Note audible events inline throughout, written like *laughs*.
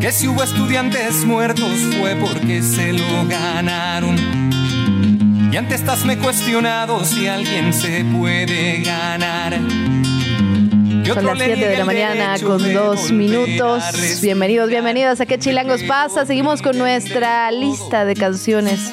Que si hubo estudiantes muertos fue porque se lo ganaron. Y ante estas me he cuestionado si alguien se puede ganar. Son las 7 de la mañana con dos minutos. Bienvenidos, bienvenidas a ¿Qué Chilangos pasa? Seguimos con nuestra lista de canciones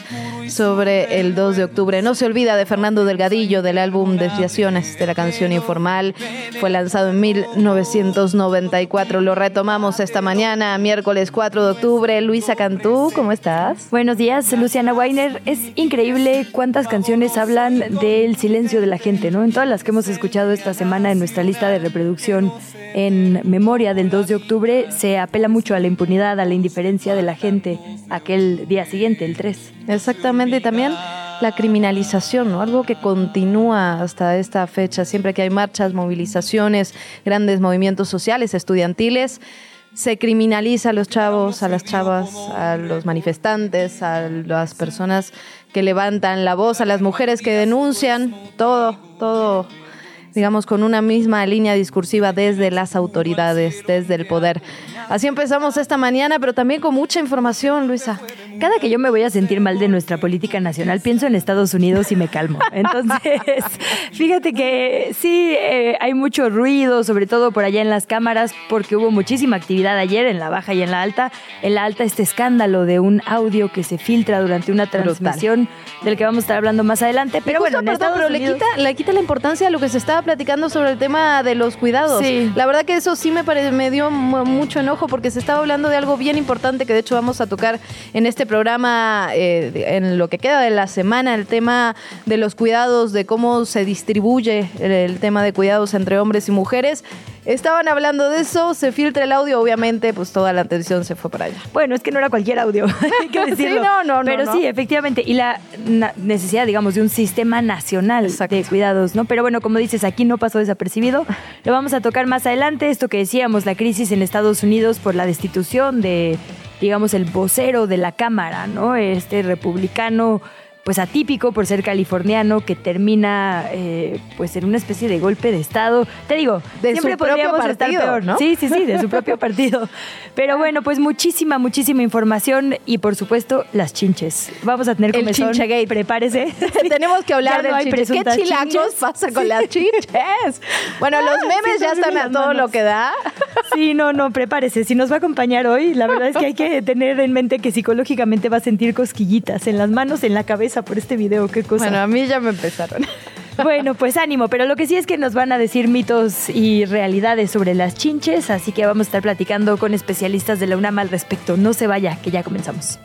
sobre el 2 de octubre. No se olvida de Fernando Delgadillo del álbum Desviaciones de la canción informal. Fue lanzado en 1994. Lo retomamos esta mañana, miércoles 4 de octubre. Luisa Cantú, ¿cómo estás? Buenos días, Luciana Weiner. Es increíble cuántas canciones hablan del silencio de la gente, ¿no? En todas las que hemos escuchado esta semana en nuestra lista de reproducción en memoria del 2 de octubre, se apela mucho a la impunidad, a la indiferencia de la gente aquel día siguiente, el 3. Exactamente, y también la criminalización, ¿no? Algo que continúa hasta esta fecha, siempre que hay marchas, movilizaciones, grandes movimientos sociales, estudiantiles, se criminaliza a los chavos, a las chavas, a los manifestantes, a las personas que levantan la voz, a las mujeres que denuncian, todo, todo digamos, con una misma línea discursiva desde las autoridades, desde el poder. Así empezamos esta mañana, pero también con mucha información, Luisa. Cada que yo me voy a sentir mal de nuestra política nacional, pienso en Estados Unidos y me calmo. *laughs* Entonces, fíjate que sí, eh, hay mucho ruido, sobre todo por allá en las cámaras, porque hubo muchísima actividad ayer en la baja y en la alta. En la alta, este escándalo de un audio que se filtra durante una transmisión del que vamos a estar hablando más adelante. Pero bueno, en Estados pero le, quita, le quita la importancia a lo que se estaba platicando sobre el tema de los cuidados. Sí. La verdad que eso sí me, me dio mucho enojo porque se estaba hablando de algo bien importante que de hecho vamos a tocar en este programa eh, en lo que queda de la semana, el tema de los cuidados, de cómo se distribuye el tema de cuidados entre hombres y mujeres. Estaban hablando de eso, se filtra el audio, obviamente, pues toda la atención se fue para allá. Bueno, es que no era cualquier audio, *laughs* hay que *laughs* decirlo. sí, no, no, Pero no, sí, efectivamente, y la necesidad, digamos, de un sistema nacional Exacto. de cuidados, ¿no? Pero bueno, como dices, aquí no pasó desapercibido. Lo vamos a tocar más adelante, esto que decíamos, la crisis en Estados Unidos por la destitución de, digamos, el vocero de la Cámara, ¿no? Este republicano pues atípico por ser californiano que termina eh, pues en una especie de golpe de estado. Te digo, De siempre su propio podríamos partido, estar peor, ¿no? Sí, sí, sí, de su propio *laughs* partido. Pero bueno, pues muchísima, muchísima información y por supuesto las chinches. Vamos a tener El comezón. chinchegate. Prepárese. *laughs* Tenemos que hablar no chinche. ¿Qué chilangos chinches? pasa con las chinches? *laughs* Bueno, los Ay, memes sí, ya están a todo manos. lo que da. Sí, no, no, prepárese. Si nos va a acompañar hoy, la verdad es que hay que tener en mente que psicológicamente va a sentir cosquillitas en las manos, en la cabeza por este video. Qué cosa. Bueno, a mí ya me empezaron. Bueno, pues ánimo, pero lo que sí es que nos van a decir mitos y realidades sobre las chinches, así que vamos a estar platicando con especialistas de la UNAM al respecto. No se vaya, que ya comenzamos.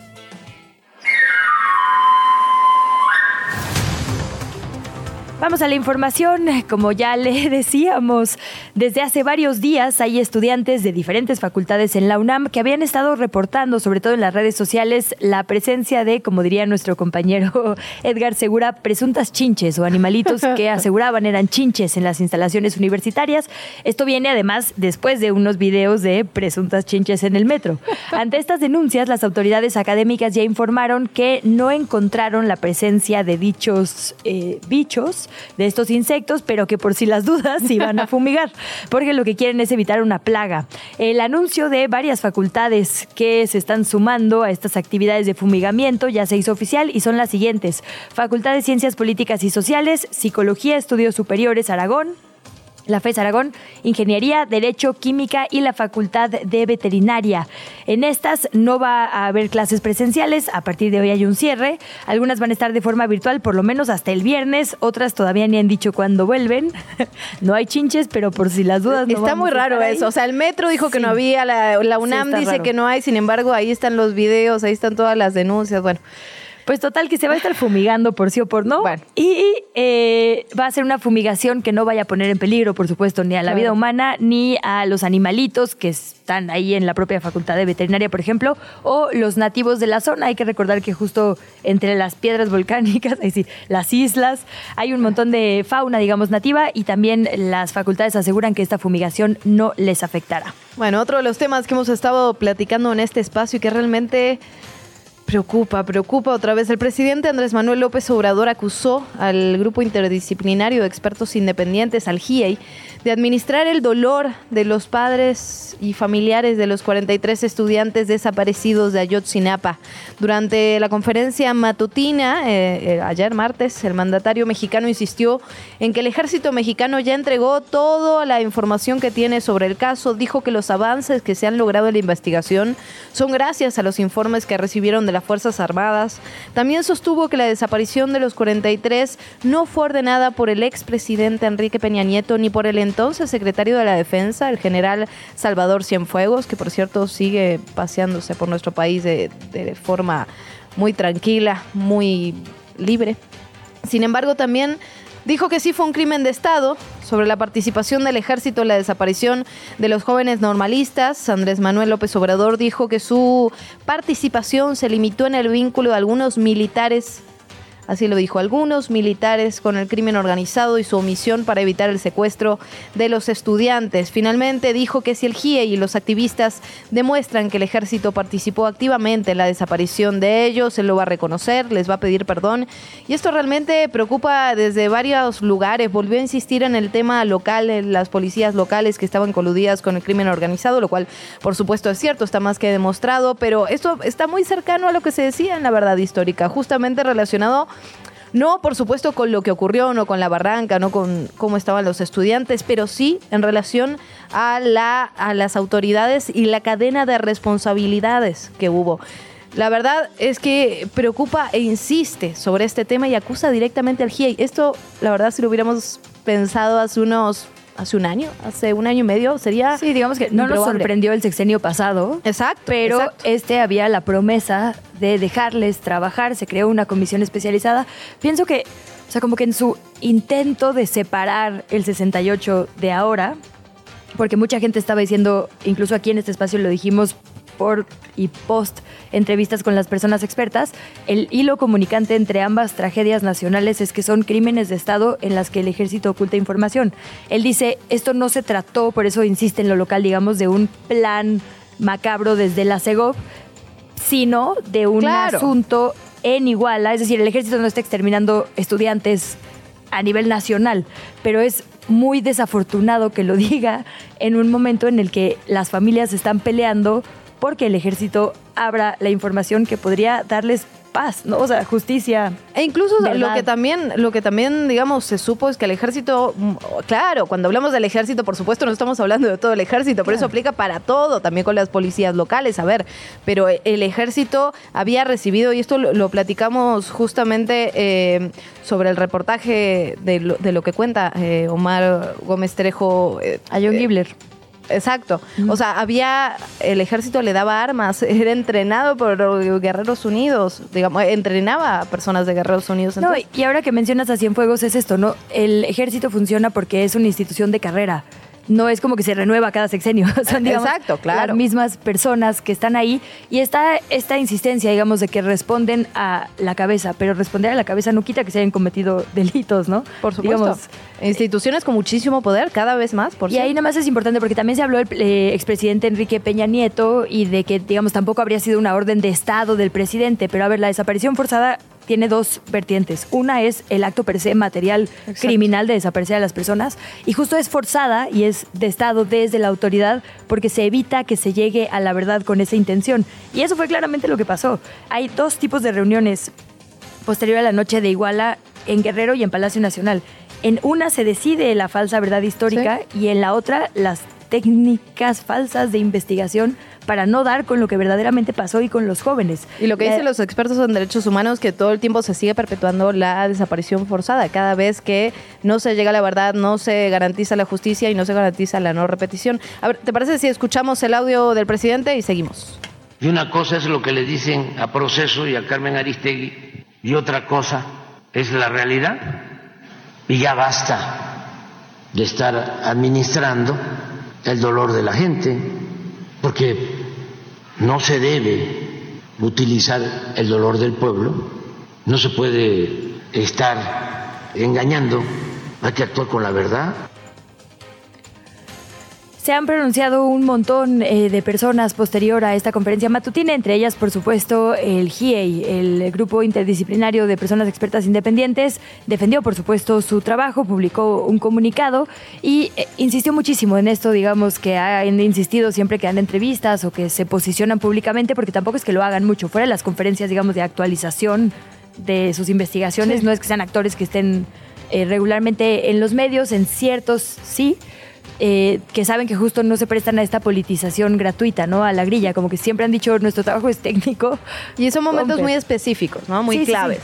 Vamos a la información. Como ya le *laughs* decíamos, desde hace varios días hay estudiantes de diferentes facultades en la UNAM que habían estado reportando, sobre todo en las redes sociales, la presencia de, como diría nuestro compañero *laughs* Edgar Segura, presuntas chinches o animalitos que *laughs* aseguraban eran chinches en las instalaciones universitarias. Esto viene además después de unos videos de presuntas chinches en el metro. Ante estas denuncias, las autoridades académicas ya informaron que no encontraron la presencia de dichos eh, bichos de estos insectos, pero que por si las dudas iban a *laughs* fumigar, porque lo que quieren es evitar una plaga. El anuncio de varias facultades que se están sumando a estas actividades de fumigamiento ya se hizo oficial y son las siguientes. Facultad de Ciencias Políticas y Sociales, Psicología, Estudios Superiores, Aragón, la FES Aragón, Ingeniería, Derecho, Química y la Facultad de Veterinaria. En estas no va a haber clases presenciales, a partir de hoy hay un cierre. Algunas van a estar de forma virtual por lo menos hasta el viernes, otras todavía ni han dicho cuándo vuelven. *laughs* no hay chinches, pero por si las dudas no Está vamos muy raro eso. O sea, el metro dijo que no había, la, la UNAM dice raro. que no hay, sin embargo, ahí están los videos, ahí están todas las denuncias. Bueno. Pues total, que se va a estar fumigando por sí o por no. Y eh, va a ser una fumigación que no vaya a poner en peligro, por supuesto, ni a la vida humana, ni a los animalitos que están ahí en la propia facultad de veterinaria, por ejemplo, o los nativos de la zona. Hay que recordar que justo entre las piedras volcánicas, *laughs* ahí sí, las islas, hay un montón de fauna, digamos, nativa y también las facultades aseguran que esta fumigación no les afectará. Bueno, otro de los temas que hemos estado platicando en este espacio y que realmente Preocupa, preocupa otra vez. El presidente Andrés Manuel López Obrador acusó al grupo interdisciplinario de expertos independientes, al GIEI, de administrar el dolor de los padres y familiares de los 43 estudiantes desaparecidos de Ayotzinapa. Durante la conferencia matutina, eh, eh, ayer martes, el mandatario mexicano insistió en que el ejército mexicano ya entregó toda la información que tiene sobre el caso. Dijo que los avances que se han logrado en la investigación son gracias a los informes que recibieron de las Fuerzas Armadas. También sostuvo que la desaparición de los 43 no fue ordenada por el expresidente Enrique Peña Nieto ni por el entonces secretario de la Defensa, el general Salvador Cienfuegos, que por cierto sigue paseándose por nuestro país de, forma muy tranquila, muy libre. Sin embargo, también dijo que sí fue un crimen de Estado sobre la participación del ejército en la desaparición de los jóvenes normalistas. Andrés Manuel López Obrador dijo que su participación se limitó en el vínculo de algunos militares Así lo dijo algunos militares con el crimen organizado y su omisión para evitar el secuestro de los estudiantes. Finalmente dijo que si el GIE y los activistas demuestran que el ejército participó activamente en la desaparición de ellos, él lo va a reconocer, les va a pedir perdón. Y esto realmente preocupa desde varios lugares. Volvió a insistir en el tema local, en las policías locales que estaban coludidas con el crimen organizado, lo cual por supuesto es cierto, está más que demostrado, pero esto está muy cercano a lo que se decía en la verdad histórica, justamente relacionado no, por supuesto, con lo que ocurrió, no con la barranca, no con cómo estaban los estudiantes, pero sí en relación a, la, a las autoridades y la cadena de responsabilidades que hubo. La verdad es que preocupa e insiste sobre este tema y acusa directamente al GIEI. Esto, la verdad, si lo hubiéramos pensado hace unos hace un año, hace un año y medio, sería. Sí, digamos que no nos sorprendió el sexenio pasado. Exacto. Pero este había la promesa de dejarles trabajar, se creó una comisión especializada. Pienso que, o sea, como que en su intento de separar el 68 de ahora, porque mucha gente estaba diciendo, incluso aquí en este espacio lo dijimos, por y post entrevistas con las personas expertas, el hilo comunicante entre ambas tragedias nacionales es que son crímenes de Estado en las que el ejército oculta información. Él dice, esto no se trató, por eso insiste en lo local, digamos, de un plan macabro desde la CEGOV, sino de un asunto en Iguala, es decir, el ejército no está exterminando estudiantes a nivel nacional, pero es muy desafortunado que lo *laughs* diga en un momento en el que las familias están peleando porque el ejército abra la información que podría darles paz, ¿no? O sea, justicia. E incluso lo que también, lo que también, digamos, se supo es que el ejército, mm, claro, cuando hablamos del ejército, por supuesto, no estamos hablando de todo el ejército, por eso aplica para todo, también con las policías locales, a ver, pero el ejército había recibido, y esto lo, platicamos justamente eh, sobre el reportaje de lo, que cuenta eh, Omar Gómez Trejo. Eh, a John Gibler Exacto. O sea, había, el ejército le daba armas, *laughs* era entrenado por Guerreros Unidos, digamos, entrenaba a personas de Guerreros Unidos. No, y ahora que mencionas a Cienfuegos es esto, ¿no? El ejército funciona porque es una institución de carrera no es como que se renueva cada sexenio. *laughs* Son, Exacto, claro. las mismas personas que están ahí. Y está esta insistencia, digamos, de que responden a la cabeza, pero responder a la cabeza no quita que se hayan cometido *laughs* delitos, ¿no? Por supuesto. Instituciones con muchísimo poder, cada vez más, por Y ahí nada más es importante porque también se habló del eh, expresidente Enrique Peña Nieto y de que, digamos, tampoco habría sido una orden de Estado del presidente. Pero a ver, la desaparición forzada tiene dos vertientes. Una es el acto per se material criminal de desaparecer a las personas y justo es forzada y es de Estado desde la autoridad porque se evita que se llegue a la verdad con esa intención. Y eso fue claramente lo que pasó. Hay dos tipos de reuniones posterior a la noche de Iguala en Guerrero y en Palacio Nacional. En una se decide la falsa verdad histórica y en la otra las técnicas falsas de investigación para no dar con lo que verdaderamente pasó y con los jóvenes. Y lo que dicen los expertos en derechos humanos que todo el tiempo se sigue perpetuando la desaparición forzada. Cada vez que no se llega a la verdad, no se garantiza la justicia y no se garantiza la no repetición. A ver, ¿te parece si escuchamos el audio del presidente y seguimos? Y una cosa es lo que le dicen a Proceso y a Carmen Aristegui y otra cosa es la realidad. Y ya basta de estar administrando el dolor de la gente, porque no se debe utilizar el dolor del pueblo, no se puede estar engañando, hay que actuar con la verdad. Se han pronunciado un montón eh, de personas posterior a esta conferencia matutina, entre ellas, por supuesto, el GIEI, el Grupo Interdisciplinario de Personas Expertas Independientes, defendió, por supuesto, su trabajo, publicó un comunicado y eh, insistió muchísimo en esto, digamos, que han insistido siempre que dan entrevistas o que se posicionan públicamente, porque tampoco es que lo hagan mucho, fuera de las conferencias, digamos, de actualización de sus investigaciones, no es que sean actores que estén eh, regularmente en los medios, en ciertos sí, eh, que saben que justo no se prestan a esta politización gratuita, ¿no? A la grilla, como que siempre han dicho nuestro trabajo es técnico. Y son momentos muy específicos, ¿no? Muy claves.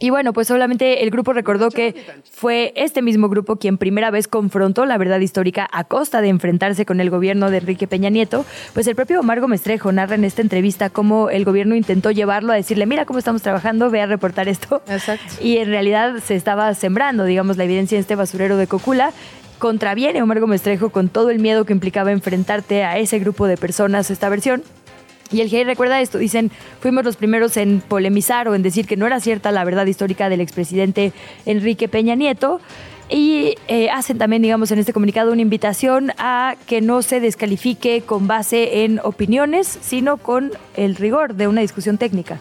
Y bueno, pues solamente el grupo recordó que fue este mismo grupo quien primera vez confrontó la verdad histórica a costa de enfrentarse con el gobierno de Enrique Peña Nieto. Pues el propio Margo Mestrejo narra en esta entrevista cómo el gobierno intentó llevarlo a decirle, mira cómo estamos trabajando, ve a reportar esto. Exacto. Y en realidad se estaba sembrando, digamos, la evidencia en este basurero de Cocula contraviene a Omar Mestrejo con todo el miedo que implicaba enfrentarte a ese grupo de personas esta versión. Y el GIEI recuerda esto, dicen, fuimos los primeros en polemizar o en decir que no era cierta la verdad histórica del expresidente Enrique Peña Nieto. Y eh, hacen también, digamos, en este comunicado una invitación a que no se descalifique con base en opiniones, sino con el rigor de una discusión técnica.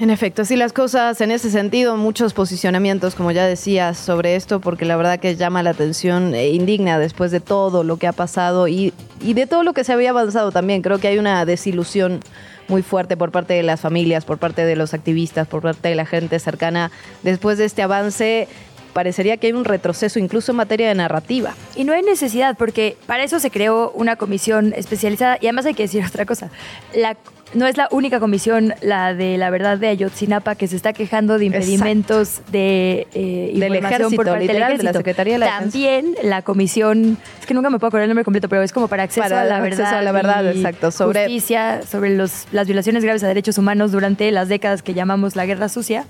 En efecto, así las cosas en ese sentido, muchos posicionamientos, como ya decías, sobre esto, porque la verdad que llama la atención e indigna después de todo lo que ha pasado y, y de todo lo que se había avanzado también. Creo que hay una desilusión muy fuerte por parte de las familias, por parte de los activistas, por parte de la gente cercana. Después de este avance, parecería que hay un retroceso incluso en materia de narrativa. Y no hay necesidad, porque para eso se creó una comisión especializada. Y además hay que decir otra cosa. La no es la única comisión, la de la verdad de Ayotzinapa, que se está quejando de impedimentos de eh, del ejército, por parte del ejército. de la Secretaría de la También la comisión, es que nunca me puedo acordar el nombre completo, pero es como para acceso a la verdad. a la verdad, exacto. Sobre justicia, sobre los, las violaciones graves a derechos humanos durante las décadas que llamamos la Guerra Sucia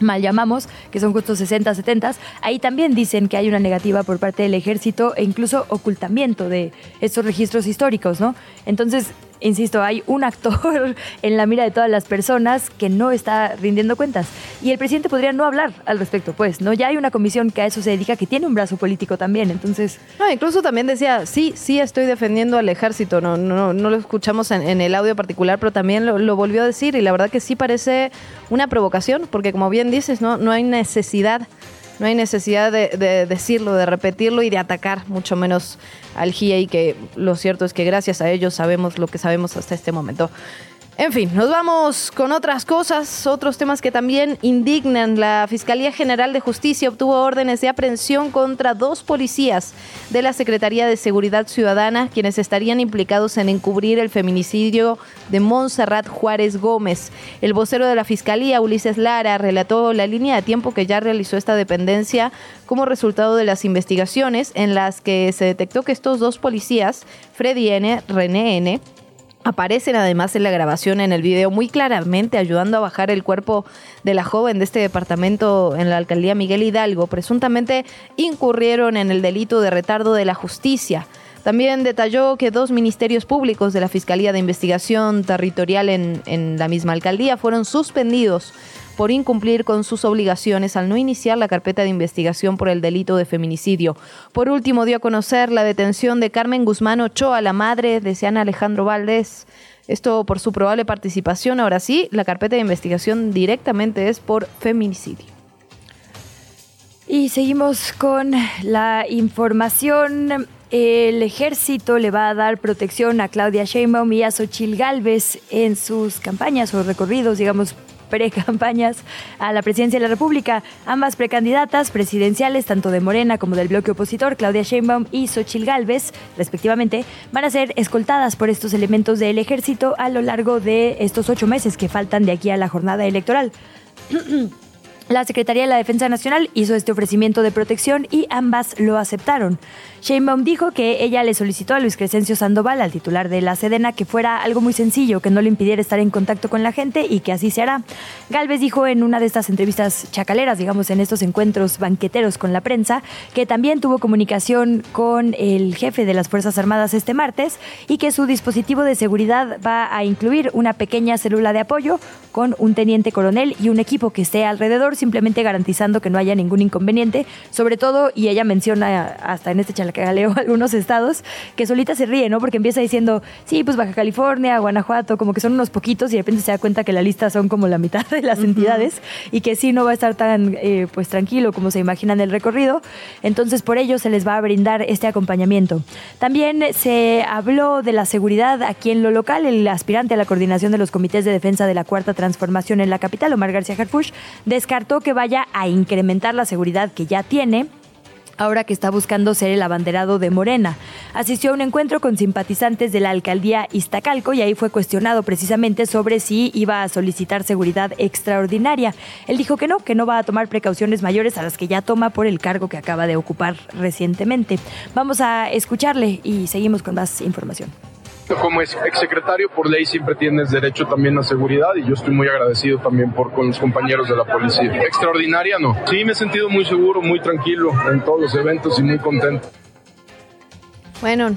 mal llamamos, que son justo 60, 70, ahí también dicen que hay una negativa por parte del ejército e incluso ocultamiento de estos registros históricos, ¿no? Entonces, insisto, hay un actor *laughs* en la mira de todas las personas que no está rindiendo cuentas. Y el presidente podría no hablar al respecto, pues, ¿no? Ya hay una comisión que a eso se dedica, que tiene un brazo político también, entonces... No, incluso también decía, sí, sí estoy defendiendo al ejército, no, no, no lo escuchamos en, el audio particular, pero también lo, volvió a decir y la verdad que sí parece una provocación, porque como bien dices, no, no hay necesidad no hay necesidad de, decirlo, de repetirlo y de atacar, mucho menos al GIEI, que lo cierto es que gracias a ellos sabemos lo que sabemos hasta este momento. En fin, nos vamos con otras cosas, otros temas que también indignan. La Fiscalía General de Justicia obtuvo órdenes de aprehensión contra dos policías de la Secretaría de Seguridad Ciudadana, quienes estarían implicados en encubrir el feminicidio de Montserrat Juárez Gómez. El vocero de la Fiscalía, Ulises Lara, relató la línea de tiempo que ya realizó esta dependencia como resultado de las investigaciones en las que se detectó que estos dos policías, Freddy N., René N., Aparecen además en la grabación en el video muy claramente ayudando a bajar el cuerpo de la joven de este departamento en la alcaldía Miguel Hidalgo. Presuntamente incurrieron en el delito de retardo de la justicia. También detalló que dos ministerios públicos de la Fiscalía de Investigación Territorial en, en la misma alcaldía fueron suspendidos por incumplir con sus obligaciones al no iniciar la carpeta de investigación por el delito de feminicidio. Por último, dio a conocer la detención de Carmen Guzmán Ochoa, la madre de Sean Alejandro Valdés. Esto por su probable participación. Ahora sí, la carpeta de investigación directamente es por feminicidio. Y seguimos con la información. El ejército le va a dar protección a Claudia Sheinbaum y a Xochil Gálvez en sus campañas o recorridos, digamos, precampañas a la presidencia de la República. Ambas precandidatas presidenciales, tanto de Morena como del bloque opositor, Claudia Sheinbaum y Xochil Gálvez, respectivamente, van a ser escoltadas por estos elementos del ejército a lo largo de estos ocho meses que faltan de aquí a la jornada electoral. *clears throat* La Secretaría de la Defensa Nacional hizo este ofrecimiento de protección y ambas lo aceptaron. Sheinbaum dijo que ella le solicitó a Luis Crescencio Sandoval, al titular de la Sedena, que fuera algo muy sencillo, que no le impidiera estar en contacto con la gente y que así se hará. Galvez dijo en una de estas entrevistas chacaleras, digamos, en estos encuentros banqueteros con la prensa, que también tuvo comunicación con el jefe de las Fuerzas Armadas este martes y que su dispositivo de seguridad va a incluir una pequeña célula de apoyo con un teniente coronel y un equipo que esté alrededor simplemente garantizando que no haya ningún inconveniente, sobre todo, y ella menciona hasta en este *laughs* algunos estados, que solita se ríe, ¿no? Porque empieza diciendo, sí, pues Baja California, Guanajuato, como que son unos poquitos y de repente se da cuenta que la lista son como la mitad de las entidades y que sí no va a estar tan eh, pues tranquilo como se imaginan el recorrido. Entonces por ello se les va a brindar este acompañamiento. También se habló de la seguridad aquí en lo local. El aspirante a la coordinación de los comités de defensa de la Cuarta Transformación en la capital, Omar García Harfush, descartó que vaya a incrementar la seguridad que ya tiene ahora que está buscando ser el abanderado de Morena. Asistió a un encuentro con simpatizantes de la alcaldía Iztacalco y ahí fue cuestionado precisamente sobre si iba a solicitar seguridad extraordinaria. Él dijo que no, que no va a tomar precauciones mayores a las que ya toma por el cargo que acaba de ocupar recientemente. Vamos a escucharle y seguimos con más información. Como exsecretario, por ley siempre tienes derecho también a seguridad y yo estoy muy agradecido también por con los compañeros de la policía. Extraordinaria, no. Sí, me he sentido muy seguro, muy tranquilo en todos los eventos y muy contento. Bueno,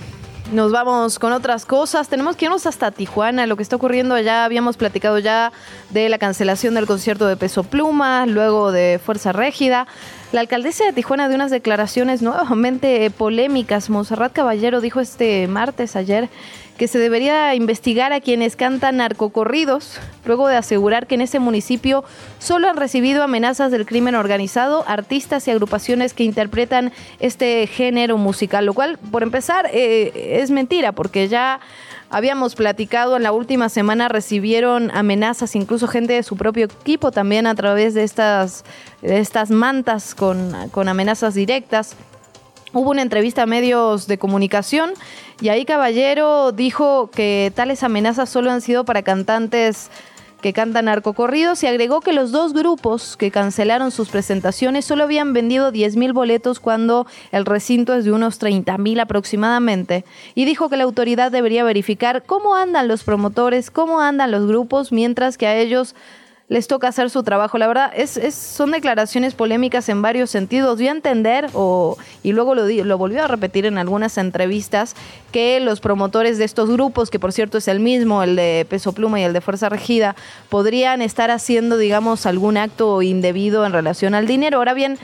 nos vamos con otras cosas. Tenemos que irnos hasta Tijuana. Lo que está ocurriendo allá, habíamos platicado ya de la cancelación del concierto de Peso Pluma, luego de Fuerza Régida. La alcaldesa de Tijuana de unas declaraciones nuevamente polémicas. Monserrat Caballero dijo este martes, ayer, que se debería investigar a quienes cantan narcocorridos, luego de asegurar que en ese municipio solo han recibido amenazas del crimen organizado artistas y agrupaciones que interpretan este género musical, lo cual, por empezar, eh, es mentira, porque ya habíamos platicado en la última semana, recibieron amenazas, incluso gente de su propio equipo también a través de estas, de estas mantas con, con amenazas directas. Hubo una entrevista a medios de comunicación y ahí Caballero dijo que tales amenazas solo han sido para cantantes que cantan narcocorridos y agregó que los dos grupos que cancelaron sus presentaciones solo habían vendido 10 mil boletos cuando el recinto es de unos 30 mil aproximadamente. Y dijo que la autoridad debería verificar cómo andan los promotores, cómo andan los grupos, mientras que a ellos les toca hacer su trabajo. La verdad, es, son declaraciones polémicas en varios sentidos. Dio a entender, o, y luego lo, lo volvió a repetir en algunas entrevistas, que los promotores de estos grupos, que por cierto es el mismo, el de Peso Pluma y el de Fuerza Regida, podrían estar haciendo, digamos, algún acto indebido en relación al dinero. Ahora bien,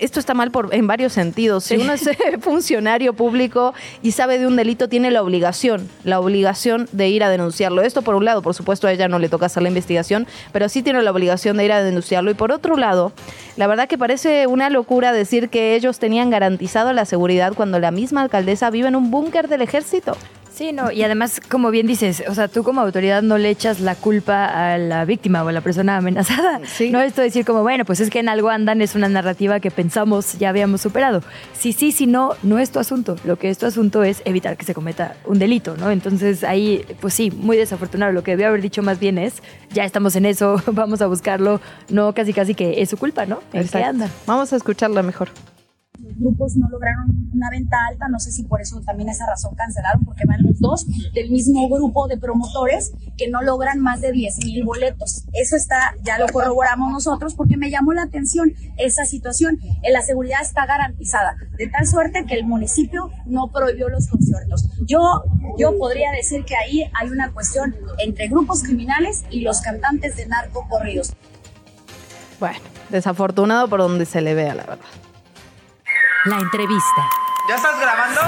esto está mal por, en varios sentidos. Si uno es *laughs* funcionario público y sabe de un delito, tiene la obligación, la obligación de ir a denunciarlo. Esto por un lado, por supuesto a ella no le toca hacer la investigación, pero sí tiene la obligación de ir a denunciarlo. Y por otro lado, la verdad que parece una locura decir que ellos tenían garantizado la seguridad cuando la misma alcaldesa vive en un búnker del ejército. Sí, no, y además, como bien dices, o sea, tú como autoridad no le echas la culpa a la víctima o a la persona amenazada. Sí. No esto decir como, bueno, pues es que en algo andan, es una narrativa que pensamos ya habíamos superado. Si sí, si no, no es tu asunto. Lo que es tu asunto es evitar que se cometa un delito, ¿no? Entonces ahí, pues sí, muy desafortunado. Lo que debió haber dicho más bien es, ya estamos en eso, *laughs* vamos a buscarlo, no casi casi que es su culpa, ¿no? En qué anda. Vamos a escucharla mejor los grupos no lograron una venta alta, no sé si por eso también esa razón cancelaron, porque van los dos del mismo grupo de promotores que no logran más de 10 mil boletos. Eso está, ya lo corroboramos nosotros porque me llamó la atención esa situación. La seguridad está garantizada, de tal suerte que el municipio no prohibió los conciertos. Yo, yo podría decir que ahí hay una cuestión entre grupos criminales y los cantantes de narco corridos. Bueno, desafortunado por donde se le vea, la verdad. La entrevista. ¿Ya estás grabando?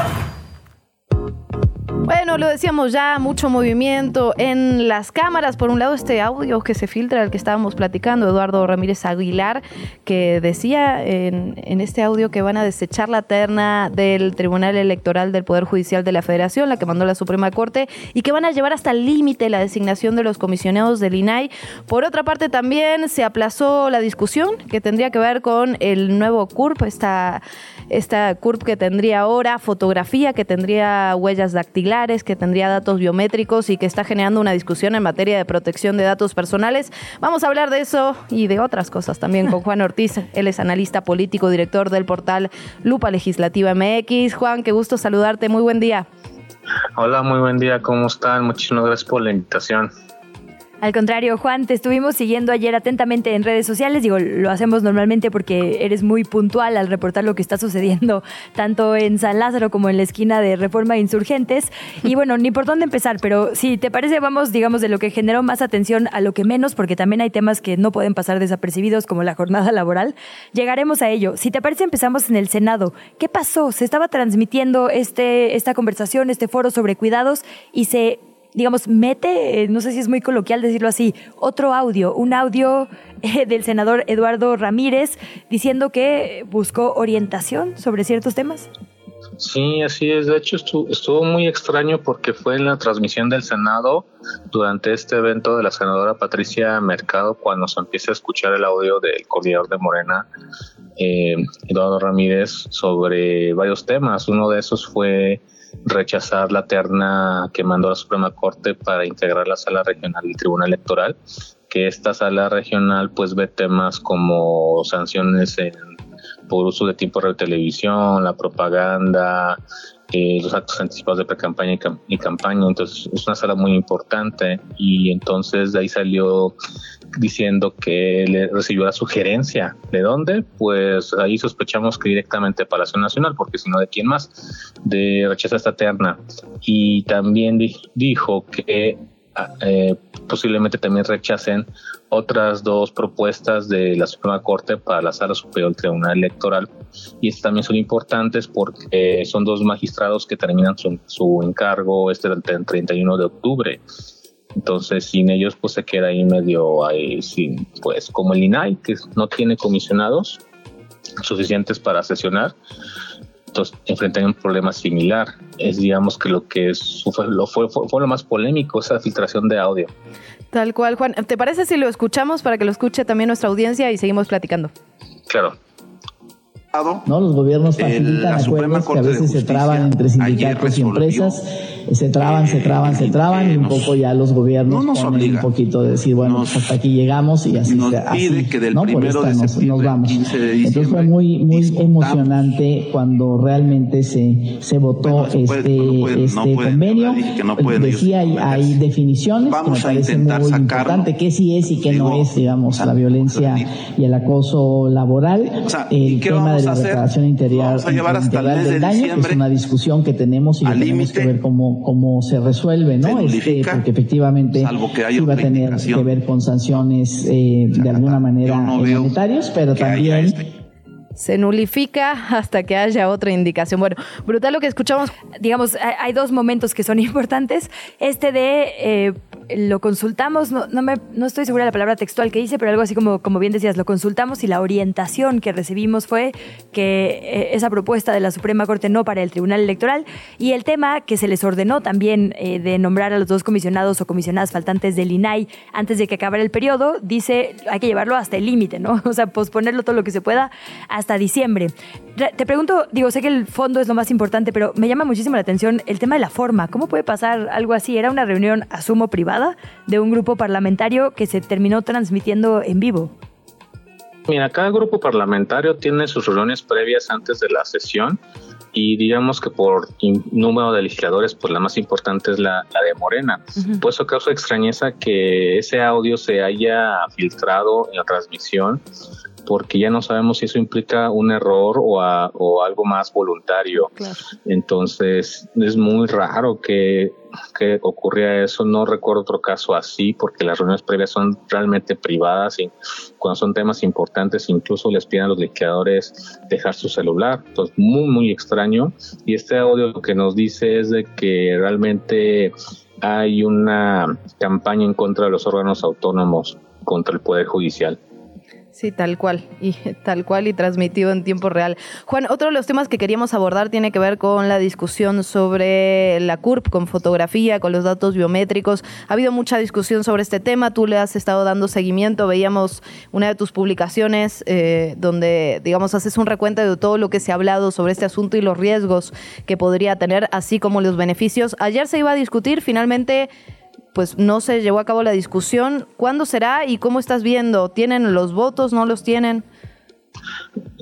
Bueno, lo decíamos ya, mucho movimiento en las cámaras. Por un lado, este audio que se filtra, el que estábamos platicando, Eduardo Ramírez Aguilar, que decía en, en, este audio que van a desechar la terna del Tribunal Electoral del Poder Judicial de la Federación, la que mandó la Suprema Corte, y que van a llevar hasta el límite la designación de los comisionados del INAI. Por otra parte, también se aplazó la discusión que tendría que ver con el nuevo CURP, esta esta CURP que tendría ahora, fotografía que tendría huellas dactilares que tendría datos biométricos y que está generando una discusión en materia de protección de datos personales. Vamos a hablar de eso y de otras cosas también con Juan Ortiz. Él es analista político, director del portal Lupa Legislativa MX. Juan, qué gusto saludarte. Muy buen día. Hola, muy buen día. ¿Cómo están? Muchísimas gracias por la invitación. Al contrario, Juan, te estuvimos siguiendo ayer atentamente en redes sociales. Digo, lo hacemos normalmente porque eres muy puntual al reportar lo que está sucediendo *laughs* tanto en San Lázaro como en la esquina de Reforma e Insurgentes. Y bueno, ni por dónde empezar, pero si te parece, vamos, digamos, de lo que generó más atención a lo que menos, porque también hay temas que no pueden pasar desapercibidos, como la jornada laboral. Llegaremos a ello. Si te parece, empezamos en el Senado. ¿Qué pasó? Se estaba transmitiendo este, esta conversación, este foro sobre cuidados, y se digamos, mete, eh, no sé si es muy coloquial decirlo así, otro audio, un audio eh, del senador Eduardo Ramírez diciendo que buscó orientación sobre ciertos temas. Sí, así es. De hecho, estuvo, muy extraño porque fue en la transmisión del Senado durante este evento de la senadora Patricia Mercado cuando se empieza a escuchar el audio del coordinador de Morena, eh, Eduardo Ramírez, sobre varios temas. Uno de esos fue rechazar la terna que mandó la Suprema Corte para integrar la sala regional del Tribunal Electoral, que esta sala regional pues ve temas como sanciones por uso de tiempo de televisión, la propaganda, eh, los actos anticipados de pre-campaña y, campaña. Entonces es una sala muy importante y entonces de ahí salió diciendo que le recibió la sugerencia. ¿De dónde? Pues ahí sospechamos que directamente de Palacio Nacional, porque si no, ¿de quién más? De rechazar esta terna. Y también dijo que eh, posiblemente también rechacen otras dos propuestas de la Suprema Corte para la Sala Superior del Tribunal Electoral. Y estas también son importantes porque son dos magistrados que terminan su, su encargo este el 31 de octubre. Entonces, sin ellos, pues se queda ahí medio ahí, sin, pues como el INAI, que no tiene comisionados suficientes para sesionar, enfrentan un problema similar. Es, digamos, que lo que es, fue, lo, fue, fue, lo más polémico, esa filtración de audio. Tal cual, Juan. ¿Te parece si lo escuchamos para que lo escuche también nuestra audiencia y seguimos platicando? Claro. No, los gobiernos facilitan acuerdos que a veces se traban entre sindicatos y empresas se traban, se traban, se traban y un poco ya los gobiernos no ponen un poquito de decir, bueno, pues hasta aquí llegamos y así, nos así que del ¿no? Por esta nos, nos, vamos. Entonces fue muy, muy emocionante cuando realmente se, se votó este, este convenio. Decía, hay, hay definiciones que me parece muy importante, qué sí es y qué no es, digamos, la violencia y el acoso laboral. el tema de la declaración integral, integral del daño, que es una discusión que tenemos y que tenemos que ver cómo cómo, se resuelve, ¿no? Este, porque efectivamente iba a tener que ver con sanciones eh, de alguna manera monetarias, pero también se nulifica hasta que haya otra indicación. Bueno, brutal lo que escuchamos. Digamos, hay dos momentos que son *laughs* importantes. Este de eh, lo consultamos, no, no, me, no estoy segura de la palabra textual que hice, pero algo así como, como bien decías, lo consultamos y la orientación que recibimos fue que eh, esa propuesta de la Suprema Corte no para el Tribunal Electoral y el tema que se les ordenó también eh, de nombrar a los dos comisionados o comisionadas faltantes del INAI antes de que acabara el periodo, dice hay que llevarlo hasta el límite, ¿no? *laughs* O sea, posponerlo todo lo que se pueda hasta diciembre. Te pregunto, digo, sé que el fondo es lo más importante, pero me llama muchísimo la atención el tema de la forma. ¿Cómo puede pasar algo así? Era una reunión, asumo, privada de un grupo parlamentario que se terminó transmitiendo en vivo. Mira, cada grupo parlamentario tiene sus reuniones previas antes de la sesión y digamos que por número de legisladores, pues la más importante es la, de Morena. Por eso causa extrañeza que ese audio se haya filtrado en la transmisión porque ya no sabemos si eso implica un error o, o algo más voluntario. Entonces es muy raro que, que ocurría eso. No recuerdo otro caso así porque las reuniones previas son realmente privadas y cuando son temas importantes incluso les piden a los legisladores dejar su celular. Entonces muy, muy extraño. Y este audio lo que nos dice es de que realmente hay una campaña en contra de los órganos autónomos contra el Poder Judicial. Sí, tal cual, y *laughs* tal cual y transmitido en tiempo real. Juan, otro de los temas que queríamos abordar tiene que ver con la discusión sobre la CURP, con fotografía, con los datos biométricos. Ha habido mucha discusión sobre este tema, tú le has estado dando seguimiento, veíamos una de tus publicaciones eh, donde, digamos, haces un recuento de todo lo que se ha hablado sobre este asunto y los riesgos que podría tener, así como los beneficios. Ayer se iba a discutir, finalmente pues no se llevó a cabo la discusión. ¿Cuándo será y cómo estás viendo? ¿Tienen los votos? ¿No los tienen?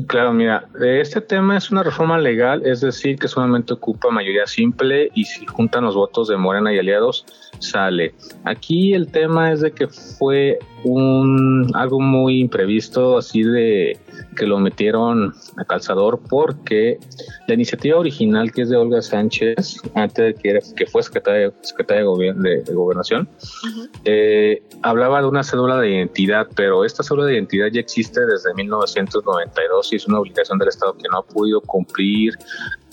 Claro, mira, este tema es una reforma legal, es decir, que solamente ocupa mayoría simple y si juntan los votos de Morena y aliados, sale. Aquí el tema es de que fue un algo muy imprevisto, así de que lo metieron a calzador, porque la iniciativa original, que es de Olga Sánchez, antes de que, que fue secretaria, secretaria de, de, Gobernación, eh, hablaba de una cédula de identidad, pero esta cédula de identidad ya existe desde 1992 y es una obligación del Estado que no ha podido cumplir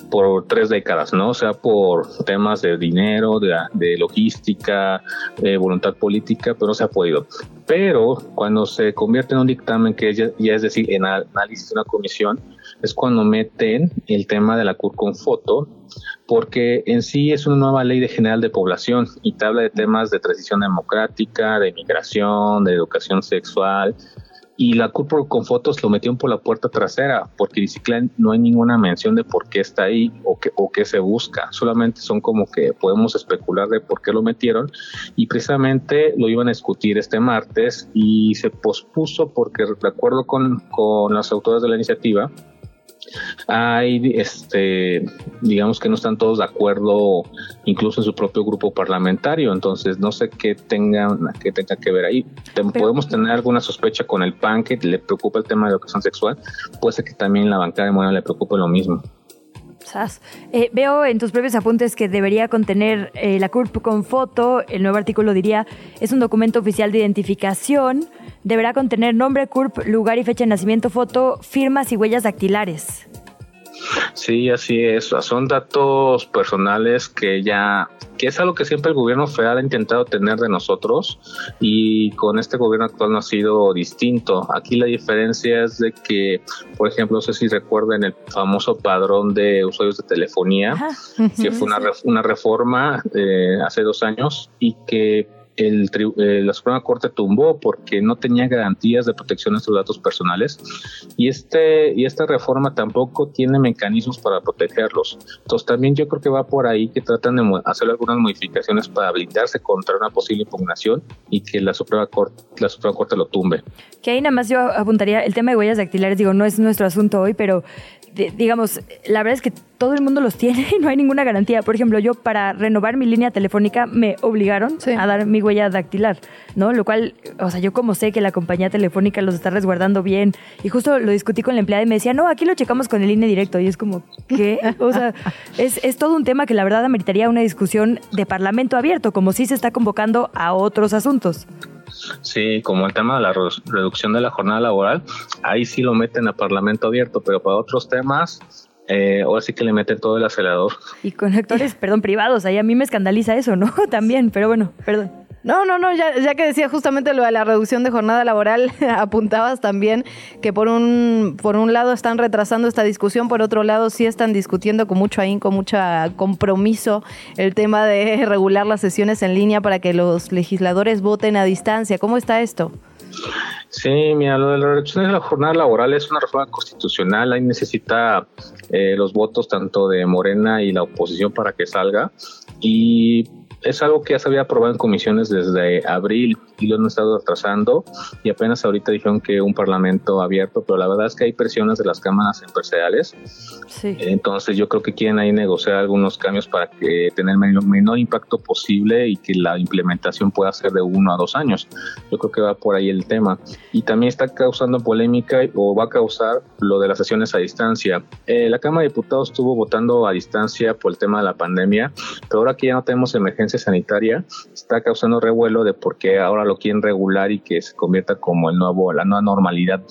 por tres décadas, ¿no? O sea, por temas de dinero, de, logística, de voluntad política, pero no se ha podido. Pero cuando se convierte en un dictamen, que ya, es decir, en análisis de una comisión, es cuando meten el tema de la CUR con foto, porque en sí es una nueva ley de general de población y te habla de temas de transición democrática, de migración, de educación sexual, y la CURP con fotos lo metieron por la puerta trasera, porque siquiera no hay ninguna mención de por qué está ahí o qué, o qué se busca, solamente son como que podemos especular de por qué lo metieron y precisamente lo iban a discutir este martes y se pospuso porque de acuerdo con, con las autoras de la iniciativa, hay, este, digamos que no están todos de acuerdo, incluso en su propio grupo parlamentario, entonces no sé qué tenga, qué tenga que ver ahí. Podemos tener alguna sospecha con el PAN que le preocupa el tema de educación sexual, puede ser que también la bancada de Morena le preocupe lo mismo. Eh, veo en tus propios apuntes que debería contener eh, la CURP con foto. El nuevo artículo diría, es un documento oficial de identificación deberá contener nombre, CURP, lugar y fecha de nacimiento, foto, firmas y huellas dactilares. Sí, así es. Son datos personales que ya, que es algo que siempre el gobierno federal ha intentado tener de nosotros y con este gobierno actual no ha sido distinto. Aquí la diferencia es de que, por ejemplo, no sé si recuerden el famoso padrón de usuarios de telefonía, que fue una, una reforma eh, hace dos años y que el, eh, la Suprema Corte tumbó porque no tenía garantías de protección de sus datos personales y este y esta reforma tampoco tiene mecanismos para protegerlos. Entonces también yo creo que va por ahí que tratan de hacer algunas modificaciones para blindarse contra una posible impugnación y que la Suprema Corte la Suprema Corte lo tumbe. Que ahí nada más yo apuntaría el tema de huellas dactilares, digo, no es nuestro asunto hoy, pero digamos, la verdad es que todo el mundo los tiene *laughs* y no hay ninguna garantía. Por ejemplo, yo para renovar mi línea telefónica me obligaron a dar mi huella dactilar, ¿no? Lo cual, o sea, yo como sé que la compañía telefónica los está resguardando bien y justo lo discutí con la empleada y me decía, no, aquí lo checamos con el INE directo y es como, ¿qué? O sea, *laughs* es, es todo un tema que la verdad ameritaría una discusión de parlamento abierto, como si se está convocando a otros asuntos. Sí, como el tema de la reducción de la jornada laboral, ahí sí lo meten a Parlamento abierto, pero para otros temas, eh, ahora sí que le meten todo el acelerador. Y con actores, *laughs* perdón, privados, ahí a mí me escandaliza eso, ¿no? *laughs* También, pero bueno, perdón. No, no, no, ya, ya que decía justamente lo de la reducción de jornada laboral, *laughs* apuntabas también que por un, por un lado están retrasando esta discusión, por otro lado sí están discutiendo con mucho ahínco, mucho compromiso el tema de regular las sesiones en línea para que los legisladores voten a distancia. ¿Cómo está esto? Sí, mira, lo de la reducción de la jornada laboral es una reforma constitucional, ahí necesita eh, los votos tanto de Morena y la oposición para que salga. Y es algo que ya se había aprobado en comisiones desde abril y lo han estado atrasando y apenas ahorita dijeron que un parlamento abierto, pero la verdad es que hay presiones de las cámaras empresariales. Sí. Entonces yo creo que quieren ahí negociar algunos cambios para que tener el menor, impacto posible y que la implementación pueda ser de uno a dos años. Yo creo que va por ahí el tema. Y también está causando polémica o va a causar lo de las sesiones a distancia. Eh, la Cámara de Diputados estuvo votando a distancia por el tema de la pandemia, pero ahora que ya no tenemos emergencia sanitaria, está causando revuelo de por qué ahora lo quieren regular y que se convierta como el nuevo, la nueva normalidad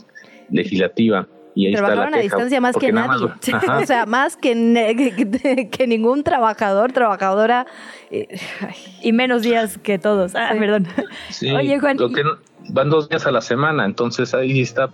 legislativa. Y ahí Trabajaron a distancia más que nadie. *laughs* o sea, más que, que, ningún trabajador, trabajadora. Eh, y menos días que todos. Ah, perdón. Oye, Juan. van dos días a la semana, entonces ahí está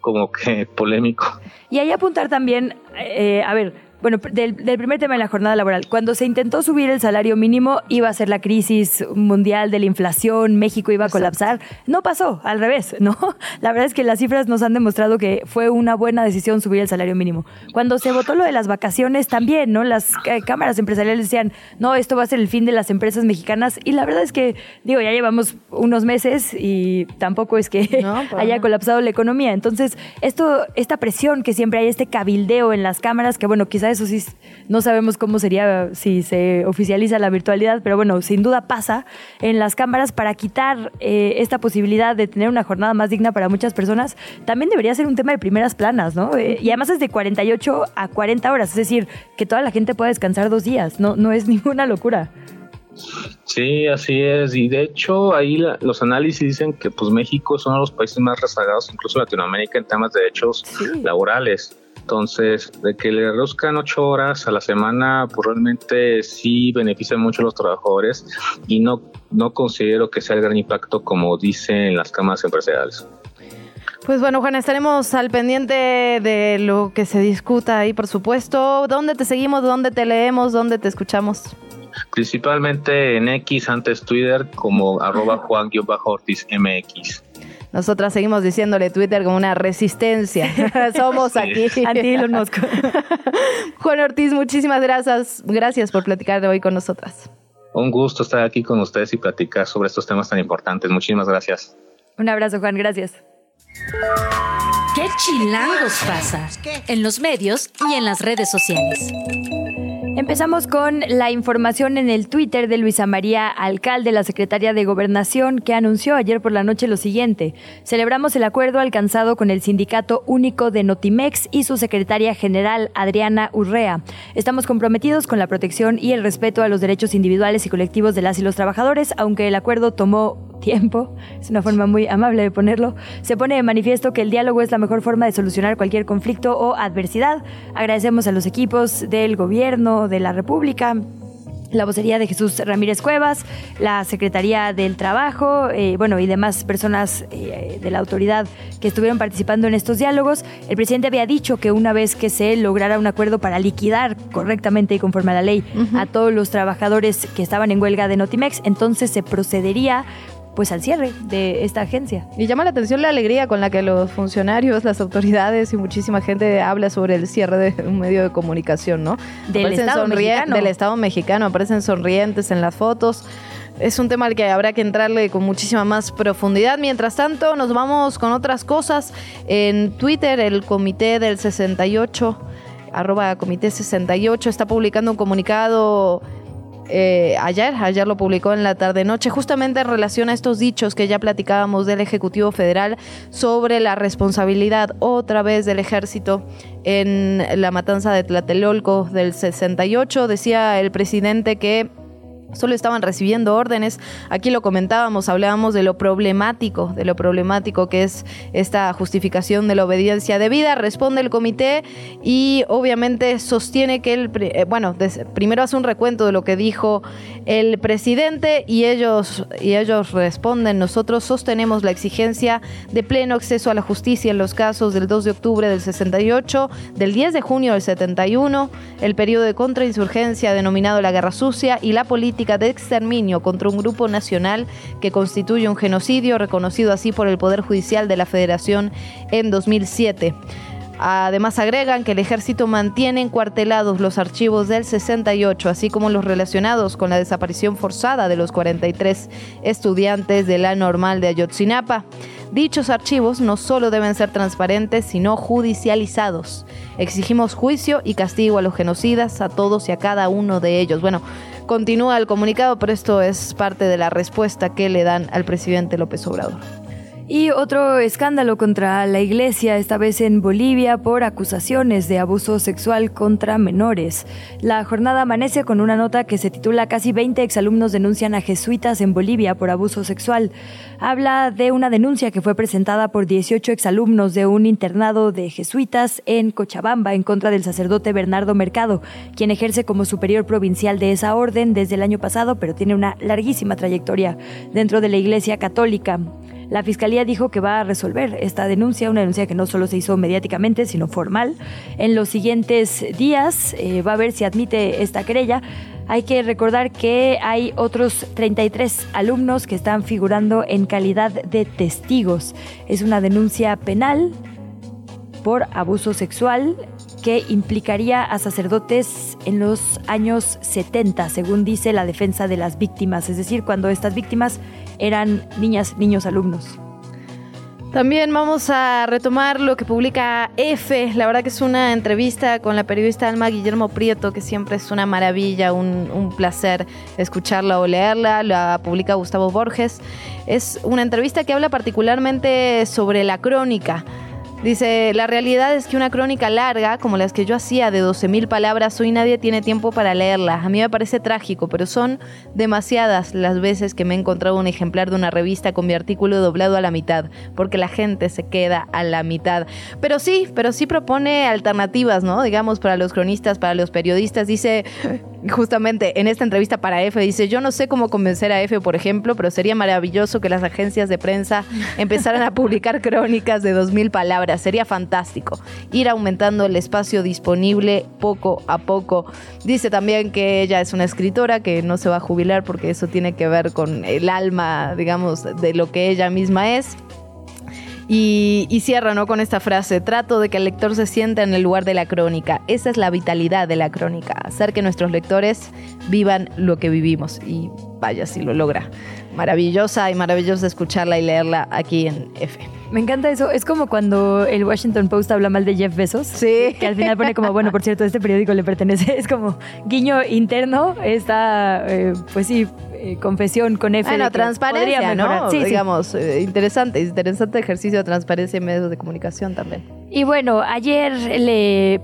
como que polémico. Y ahí apuntar también, eh, a ver, bueno, del, primer tema de la jornada laboral. Cuando se intentó subir el salario mínimo, iba a ser la crisis mundial de la inflación, México iba a colapsar. No pasó, al revés, *laughs* ¿no? La verdad es que las cifras nos han demostrado que fue una buena decisión subir el salario mínimo. Cuando se votó lo de las vacaciones, también, ¿no? Las eh, cámaras empresariales decían, no, esto va a ser el fin de las empresas mexicanas. Y la verdad es que, digo, ya llevamos unos meses y tampoco es que *laughs* haya colapsado la economía. Entonces, esto, esta presión que siempre hay, este cabildeo en las cámaras, que bueno, quizás eso sí no sabemos cómo sería si se oficializa la virtualidad, pero bueno, sin duda pasa en las cámaras para quitar eh, esta posibilidad de tener una jornada más digna para muchas personas, también debería ser un tema de primeras planas, ¿no? Eh, y además es de 48 a 40 horas, es decir, que toda la gente pueda descansar dos días, no, no es *laughs* ninguna locura. Sí, así es. Y de hecho, ahí los análisis dicen que pues México es uno de los países más rezagados, incluso Latinoamérica, en temas de derechos laborales. Entonces, de que le reduzcan ocho horas a la semana, pues realmente sí beneficia mucho a los trabajadores y no, no considero que sea el gran impacto como dicen las cámaras empresariales. Pues bueno, Juan, estaremos al pendiente de lo que se discuta ahí, por supuesto. ¿Dónde te seguimos? ¿Dónde te leemos? ¿Dónde te escuchamos? Principalmente en X, antes Twitter, como arroba Juan-Ortiz MX. Nosotras seguimos diciéndole Twitter como una resistencia. *laughs* Somos aquí. Anti *laughs* Juan Ortiz, muchísimas gracias. Gracias por platicar de hoy con nosotras. Un gusto estar aquí con ustedes y platicar sobre estos temas tan importantes. Muchísimas gracias. Un abrazo, Juan. Gracias. ¿Qué chilangos pasa? En los medios y en las redes sociales. Empezamos con la información en el Twitter de Luisa María Alcalde, la secretaria de Gobernación, que anunció ayer por la noche lo siguiente. Celebramos el acuerdo alcanzado con el Sindicato Único de Notimex y su secretaria general, Adriana Urrea. Estamos comprometidos con la protección y el respeto a los derechos individuales y colectivos de las y los trabajadores, aunque el acuerdo tomó tiempo, es una forma muy amable de ponerlo, se pone de manifiesto que el diálogo es la mejor forma de solucionar cualquier conflicto o adversidad. Agradecemos a los equipos del gobierno de la República, la vocería de Jesús Ramírez Cuevas, la Secretaría del Trabajo, eh, bueno, y demás personas eh, de la autoridad que estuvieron participando en estos diálogos. El presidente había dicho que una vez que se lograra un acuerdo para liquidar correctamente y conforme a la ley a todos los trabajadores que estaban en huelga de Notimex, entonces se procedería pues al cierre de esta agencia. Y llama la atención la alegría con la que los funcionarios, las autoridades y muchísima gente habla sobre el cierre de un medio de comunicación, ¿no? Del Estado mexicano. Del Estado mexicano, aparecen sonrientes en las fotos. Es un tema al que habrá que entrarle con muchísima más profundidad. Mientras tanto, nos vamos con otras cosas. En Twitter, el Comité del 68, arroba Comité 68, está publicando un comunicado eh, ayer, ayer lo publicó en la tarde-noche, justamente en relación a estos dichos que ya platicábamos del Ejecutivo Federal sobre la responsabilidad otra vez del ejército en la matanza de Tlatelolco del 68. Decía el presidente que solo estaban recibiendo órdenes. Aquí lo comentábamos, hablábamos de lo problemático, de lo problemático que es esta justificación de la obediencia debida. Responde el comité y obviamente sostiene que el, eh, bueno, primero hace un recuento de lo que dijo el presidente y ellos, y ellos responden, nosotros sostenemos la exigencia de pleno acceso a la justicia en los casos del 2 de octubre del 68, del 10 de junio del 71, el periodo de contrainsurgencia denominado la Guerra Sucia y la política de exterminio contra un grupo nacional que constituye un genocidio reconocido así por el Poder Judicial de la Federación en 2007. Además agregan que el ejército mantiene encuartelados los archivos del 68, así como los relacionados con la desaparición forzada de los 43 estudiantes de la normal de Ayotzinapa. Dichos archivos no solo deben ser transparentes, sino judicializados. Exigimos juicio y castigo a los genocidas, a todos y a cada uno de ellos. Bueno, Continúa el comunicado, pero esto es parte de la respuesta que le dan al presidente López Obrador. Y otro escándalo contra la iglesia, esta vez en Bolivia, por acusaciones de abuso sexual contra menores. La jornada amanece con una nota que se titula Casi 20 exalumnos denuncian a jesuitas en Bolivia por abuso sexual. Habla de una denuncia que fue presentada por 18 exalumnos de un internado de jesuitas en Cochabamba en contra del sacerdote Bernardo Mercado, quien ejerce como superior provincial de esa orden desde el año pasado, pero tiene una larguísima trayectoria dentro de la Iglesia Católica. La Fiscalía dijo que va a resolver esta denuncia, una denuncia que no solo se hizo mediáticamente, sino formal. En los siguientes días eh, va a ver si admite esta querella. Hay que recordar que hay otros 33 alumnos que están figurando en calidad de testigos. Es una denuncia penal por abuso sexual que implicaría a sacerdotes en los años 70, según dice la defensa de las víctimas, es decir, cuando estas víctimas eran niñas, niños, alumnos. También vamos a retomar lo que publica F. La verdad que es una entrevista con la periodista Alma Guillermo Prieto, que siempre es una maravilla, un, un, placer escucharla o leerla. La publica Gustavo Borges. Es una entrevista que habla particularmente sobre la crónica Dice, la realidad es que una crónica larga, como las que yo hacía de 12.000 palabras, hoy nadie tiene tiempo para leerla. A mí me parece trágico, pero son demasiadas las veces que me he encontrado un ejemplar de una revista con mi artículo doblado a la mitad, porque la gente se queda a la mitad. Pero sí, pero sí propone alternativas, ¿no? Digamos, para los cronistas, para los periodistas. Dice, justamente en esta entrevista para F, dice, yo no sé cómo convencer a F, por ejemplo, pero sería maravilloso que las agencias de prensa empezaran a publicar crónicas de 2.000 palabras sería fantástico. Ir aumentando el espacio disponible poco a poco. Dice también que ella es una escritora, que no se va a jubilar porque eso tiene que ver con el alma, digamos, de lo que ella misma es. Y, y, cierra ¿no? con esta frase, trato de que el lector se sienta en el lugar de la crónica. Esa es la vitalidad de la crónica, hacer que nuestros lectores vivan lo que vivimos. Y vaya si lo logra. Maravillosa y maravillosa escucharla y leerla aquí en F. Me encanta eso. Es como cuando el Washington Post habla mal de Jeff Bezos. Sí. Que al final pone como, bueno, por cierto, este periódico le pertenece. *laughs* Es como guiño interno. Está, eh, pues sí, eh, confesión con F. Bueno, transparencia, ¿no? Sí, Digamos, eh, interesante, interesante ejercicio de transparencia en medios de comunicación también. Y bueno, ayer le,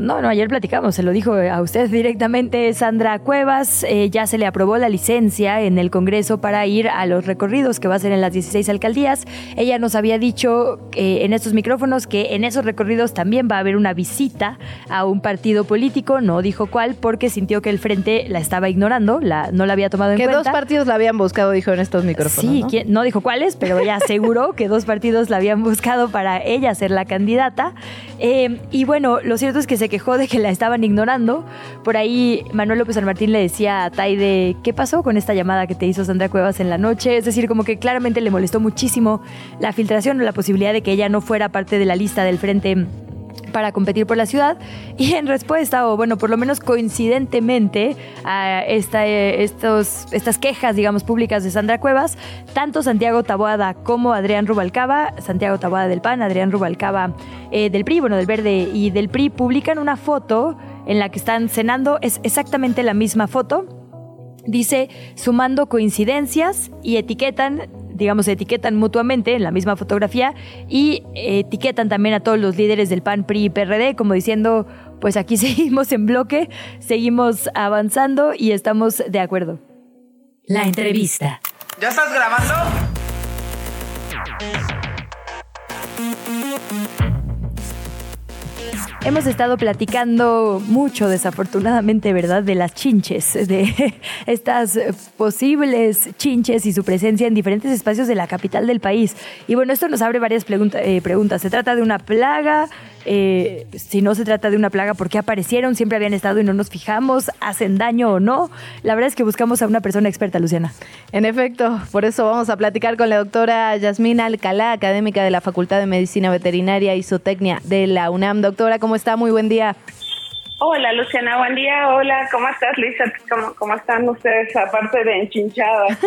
no, no, ayer platicamos, se lo dijo a usted directamente Sandra Cuevas, ya se le aprobó la licencia en el Congreso para ir a los recorridos que va a ser en las 16 alcaldías. Ella nos había dicho eh, en estos micrófonos que en esos recorridos también va a haber una visita a un partido político, no dijo cuál, porque sintió que el frente la estaba ignorando, la, no la había tomado en cuenta. Dos partidos la habían buscado, dijo en estos micrófonos. Sí, ¿no? dijo cuáles, pero ella aseguró que dos partidos la habían buscado para ella ser la candidata. Eh, y bueno, lo cierto es que se quejó de que la estaban ignorando. Por ahí Manuel López San Martín le decía a Taide, ¿qué pasó con esta llamada que te hizo Sandra Cuevas en la noche? Es decir, como que claramente le molestó muchísimo la filtración o la posibilidad de que ella no fuera parte de la lista del frente para competir por la ciudad. *laughs* Y en respuesta, o bueno, por lo menos coincidentemente a esta, estos, estas quejas, digamos, públicas de Sandra Cuevas, tanto Santiago Taboada como Adrián Rubalcaba, Santiago Taboada del PAN, Adrián Rubalcaba eh, del PRI, bueno, del Verde y del PRI, publican una foto en la que están cenando, es exactamente la misma foto, dice sumando coincidencias y etiquetan digamos, etiquetan mutuamente en la misma fotografía y etiquetan también a todos los líderes del PAN, PRI y PRD, como diciendo, pues aquí *laughs* seguimos en bloque, seguimos avanzando y estamos de acuerdo. La entrevista. ¿Ya estás grabando? Hemos estado platicando mucho, desafortunadamente, ¿verdad?, de las chinches, de *laughs* estas posibles chinches y su presencia en diferentes espacios de la capital del país. Y bueno, esto nos abre varias eh, preguntas. ¿Se trata de una plaga? Eh, si no se trata de una plaga, ¿por qué aparecieron? Siempre habían estado y no nos fijamos, hacen daño o no. La verdad es que buscamos a una persona experta, Luciana. En efecto, por eso vamos a platicar con la doctora Yasmina Alcalá, académica de la Facultad de Medicina Veterinaria y Zootecnia de la UNAM. Doctora, ¿cómo está? Muy buen día. Hola Luciana, buen día. Hola, ¿cómo estás Lisa? ¿Cómo, cómo están ustedes aparte de enchinchadas?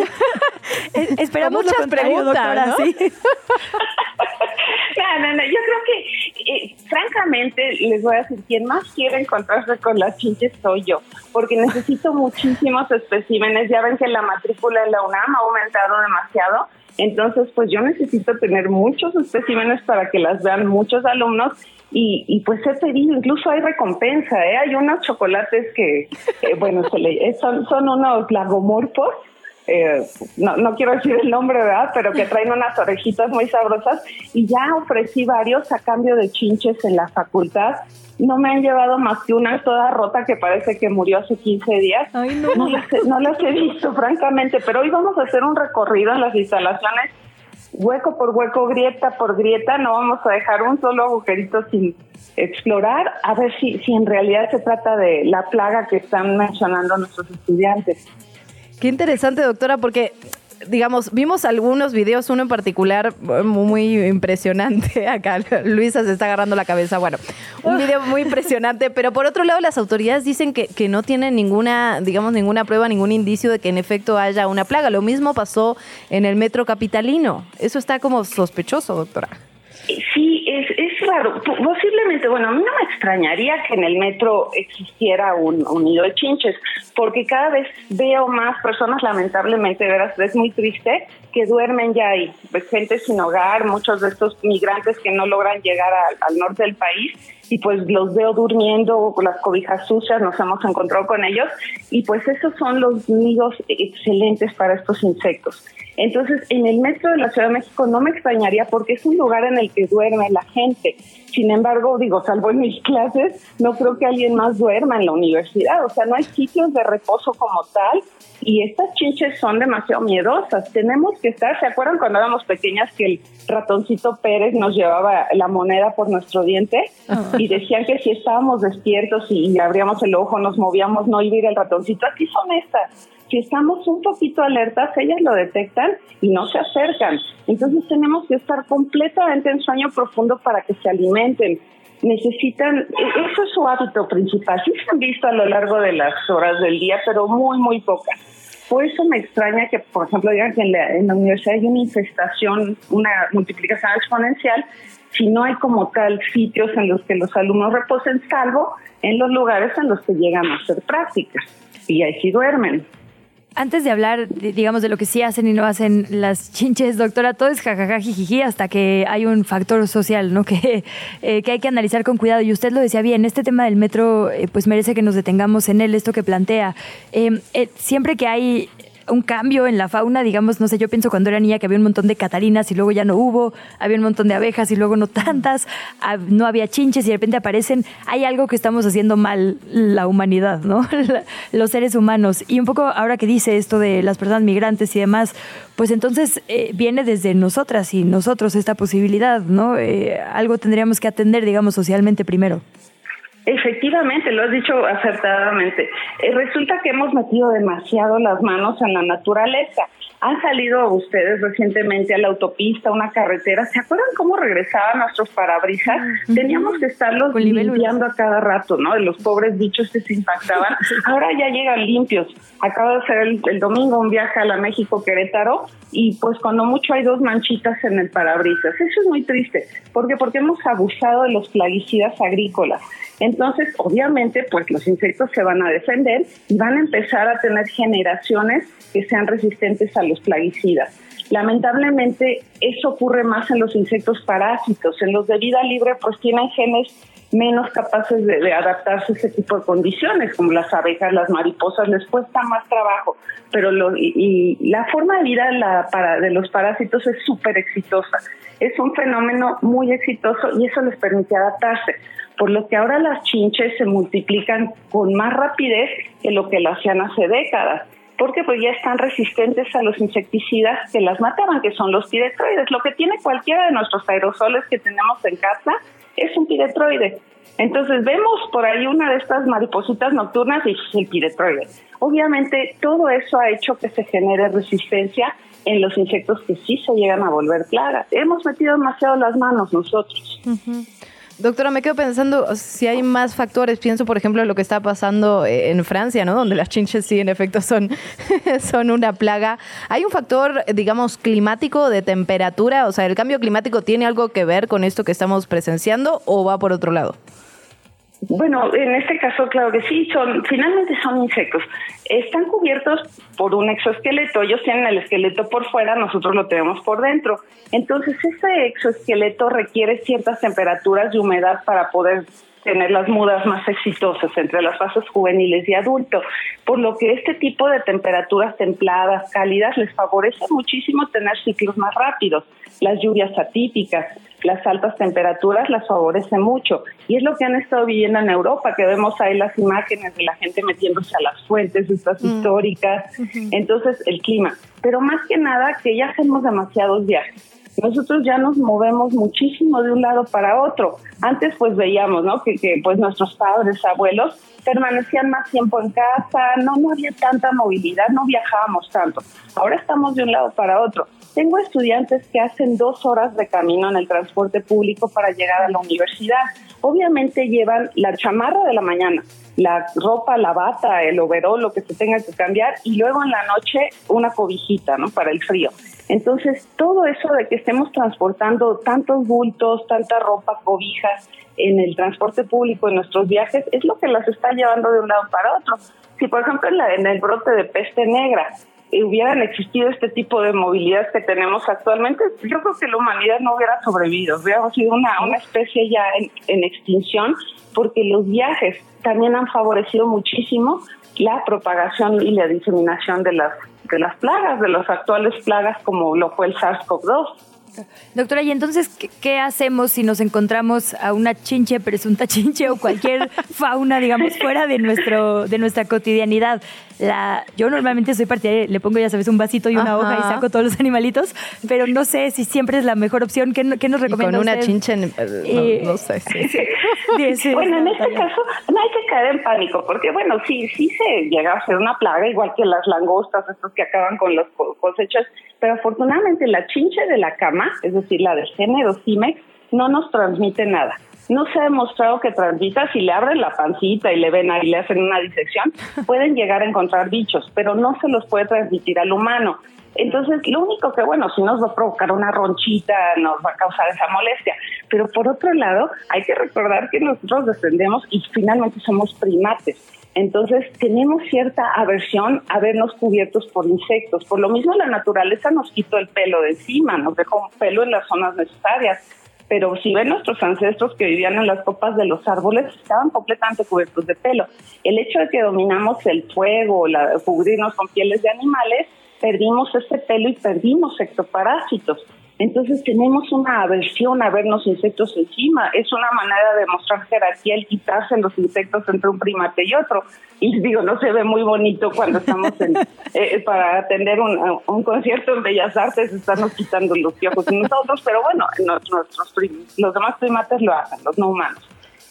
*laughs* Esperamos muchas preguntas, doctora, ¿no? ¿sí? *laughs* no, no, no, yo creo que eh, francamente, les voy a decir, quien más quiere encontrarse con las chinches soy yo, porque necesito muchísimos especímenes. Ya ven que la matrícula en la UNAM ha aumentado demasiado. Entonces, pues yo necesito tener muchos especímenes para que las vean muchos alumnos y, y, pues he pedido, incluso hay recompensa, ¿eh? hay unos chocolates que, bueno, se le, son, son unos lagomorfos eh, no, no quiero decir el nombre, ¿verdad? Pero que traen unas orejitas muy sabrosas y ya ofrecí varios a cambio de chinches en la facultad. No me han llevado más que una toda rota que parece que murió hace 15 días. no. No, las, he visto, francamente, pero hoy vamos a hacer un recorrido en las instalaciones hueco por hueco, grieta por grieta, no vamos a dejar un solo agujerito sin explorar, a ver si, si en realidad se trata de la plaga que están mencionando nuestros estudiantes. Qué interesante, doctora, porque digamos, vimos algunos videos, uno en particular muy impresionante. *laughs* Acá Luisa se está agarrando la cabeza. Bueno, un video muy impresionante, pero por otro lado las autoridades dicen que, que no tienen ninguna, digamos, ninguna prueba, ningún indicio de que en efecto haya una plaga. Lo mismo pasó en el metro capitalino. Eso está como sospechoso, doctora. Sí, es, es raro. Posiblemente, bueno, a mí no me extrañaría que en el metro existiera un, nido de chinches, porque cada vez veo más personas, lamentablemente, veras, es muy triste, que duermen ya ahí. Pues, gente sin hogar, muchos de estos migrantes que no logran llegar al norte del país y pues los veo durmiendo con las cobijas sucias, nos hemos encontrado con ellos y pues esos son los nidos excelentes para estos insectos. Entonces, en el metro de la Ciudad de México no me extrañaría porque es un lugar en el que duerme la gente. Sin embargo, digo, salvo en mis *laughs* clases, no creo que alguien más duerma en la universidad. O sea, no hay sitios de reposo como tal y estas chinches son demasiado miedosas. Tenemos que estar, ¿se acuerdan cuando éramos pequeñas que el ratoncito Pérez nos llevaba la moneda por nuestro diente y decían que si estábamos despiertos y abríamos el ojo, nos movíamos, no iba a ir el ratoncito? Aquí son estas. Si estamos un poquito alertas, ellas lo detectan y no se acercan. Entonces tenemos que estar completamente en sueño profundo para que se alimenten necesitan, e-, eso es su hábito principal. Sí se han visto a lo largo de las horas del día, pero muy, muy pocas. Por eso me extraña que, por ejemplo, digan que en la, en la universidad hay una infestación, una multiplicación exponencial, si no hay como tal sitios en los que los alumnos reposen, salvo en los lugares en los que llegan a hacer prácticas y ahí sí duermen. Antes de hablar, digamos, de lo que sí hacen y no hacen las chinches, doctora, todo es jajaja, jijiji, hasta que hay un factor social, ¿no? *laughs* Que, eh, que hay que analizar con cuidado. Y usted lo decía bien, este tema del metro, eh, pues merece que nos detengamos en él, esto que plantea. Eh, siempre que hay un cambio en la fauna, digamos, no sé, yo pienso cuando era niña que había un montón de catarinas y luego ya no hubo, había un montón de abejas y luego no tantas, no había chinches y de repente aparecen, hay algo que estamos haciendo mal la humanidad, ¿no? *laughs* Los seres humanos. Y un poco ahora que dice esto de las personas migrantes y demás, pues entonces eh, viene desde nosotras y nosotros esta posibilidad, ¿no? Eh, algo tendríamos que atender, digamos, socialmente primero. Efectivamente, lo has dicho acertadamente. Eh, resulta que hemos metido demasiado las manos en la naturaleza. Han salido ustedes recientemente a la autopista, una carretera. ¿Se acuerdan cómo regresaban nuestros parabrisas? Teníamos que estarlos limpiando a cada rato, ¿no? De los pobres bichos que se impactaban. *laughs* Ahora ya llegan limpios. Acabo de hacer el, domingo un viaje a la México Querétaro y pues cuando mucho hay dos manchitas en el parabrisas. Eso es muy triste. ¿Por qué? Porque hemos abusado de los plaguicidas agrícolas. Entonces, obviamente, pues los insectos se van a defender y van a empezar a tener generaciones que sean resistentes a los plaguicidas. Lamentablemente, eso ocurre más en los insectos parásitos. En los de vida libre, pues tienen genes menos capaces de, adaptarse a ese tipo de condiciones, como las abejas, las mariposas, les cuesta más trabajo. Pero lo, y, la forma de vida la, para, de los parásitos es súper exitosa. Es un fenómeno muy exitoso y eso les permite adaptarse por lo que ahora las chinches se multiplican con más rapidez que lo que lo hacían hace décadas, porque pues ya están resistentes a los insecticidas que las mataban, que son los piretroides. Lo que tiene cualquiera de nuestros aerosoles que tenemos en casa es un piretroide. Entonces vemos por ahí una de estas maripositas nocturnas y es el piretroide. Obviamente todo eso ha hecho que se genere resistencia en los insectos que sí se llegan a volver plagas. Hemos metido demasiado las manos nosotros. Doctora, me quedo pensando si hay más factores. Pienso, por ejemplo, lo que está pasando eh, en Francia, ¿no? Donde las chinches sí, en efecto, son, *laughs* son una plaga. ¿Hay un factor, digamos, climático de temperatura? O sea, ¿el cambio climático tiene algo que ver con esto que estamos presenciando o va por otro lado? Bueno, en este caso, claro que sí, son, finalmente son insectos. Están cubiertos por un exoesqueleto, ellos tienen el esqueleto por fuera, nosotros lo tenemos por dentro. Entonces, ese exoesqueleto requiere ciertas temperaturas y humedad para poder tener las mudas más exitosas entre las fases juveniles y adulto, por lo que este tipo de temperaturas templadas, cálidas, les favorece muchísimo tener ciclos más rápidos, las lluvias atípicas, las altas temperaturas las favorece mucho. Y es lo que han estado viviendo en Europa, que vemos ahí las imágenes de la gente metiéndose a las fuentes estas mm. históricas. Entonces, el clima. Pero más que nada, que ya hacemos demasiados viajes. Nosotros ya nos movemos muchísimo de un lado para otro. Antes pues veíamos, ¿no? Que, que pues nuestros padres, abuelos permanecían más tiempo en casa, no, no había tanta movilidad, no viajábamos tanto. Ahora estamos de un lado para otro. Tengo estudiantes que hacen dos horas de camino en el transporte público para llegar a la universidad. Obviamente llevan la chamarra de la mañana, la ropa, la bata, el overol, lo que se tenga que cambiar, y luego en la noche una cobijita, ¿no? Para el frío. Entonces, todo eso de que estemos transportando tantos bultos, tanta ropa, cobijas en el transporte público, en nuestros viajes, es lo que las está llevando de un lado para otro. Si, por ejemplo, en, en el brote de peste negra, hubieran existido este tipo de movilidad que tenemos actualmente, yo creo que la humanidad no hubiera sobrevivido, hubiéramos sido una, una especie ya en, extinción, porque los viajes también han favorecido muchísimo la propagación y la diseminación de las, de las plagas, de las actuales plagas como lo fue el SARS-CoV-2. Doctora, ¿y entonces ¿qué, hacemos si nos encontramos a una chinche, presunta *laughs* chinche o cualquier fauna, digamos, fuera de, nuestro, de nuestra cotidianidad? La, yo normalmente soy partidaria, le pongo, ya sabes, un vasito y una hoja y saco todos los animalitos, pero no sé si siempre es la mejor opción. ¿Qué, qué nos recomienda con una chinche, eh, no, sé. *laughs* bueno, en este caso no hay que caer en pánico, porque bueno, sí, sí se llega a ser una plaga, igual que las langostas, estos que acaban con las cosechas, pero afortunadamente la chinche de la cama, es decir, la del género Cimex, no nos transmite nada. No se ha demostrado que transmita, si le abren la pancita y le ven ahí, le hacen una disección, *laughs* pueden llegar a encontrar bichos, pero no se los puede transmitir al humano. Entonces, lo único que, bueno, si nos va a provocar una ronchita, nos va a causar esa molestia. Pero por otro lado, hay que recordar que nosotros descendemos y finalmente somos primates. Entonces tenemos cierta aversión a vernos cubiertos por insectos. Por lo mismo la naturaleza nos quitó el pelo de encima, nos dejó un pelo en las zonas necesarias. Pero si ven nuestros ancestros que vivían en las copas de los árboles, estaban completamente cubiertos de pelo. El hecho de que dominamos el fuego, la, cubrirnos con pieles de animales, perdimos ese pelo y perdimos ectoparásitos. Entonces tenemos una aversión a vernos insectos encima. Es una manera de mostrar jerarquía el quitarse los insectos entre un primate y otro. Y *laughs* digo, no se ve muy bonito cuando estamos en, *laughs* eh, para atender un, un, concierto en Bellas Artes, estarnos quitando los piojos nosotros, pero bueno, nuestros, los demás primates lo hacen, los no humanos.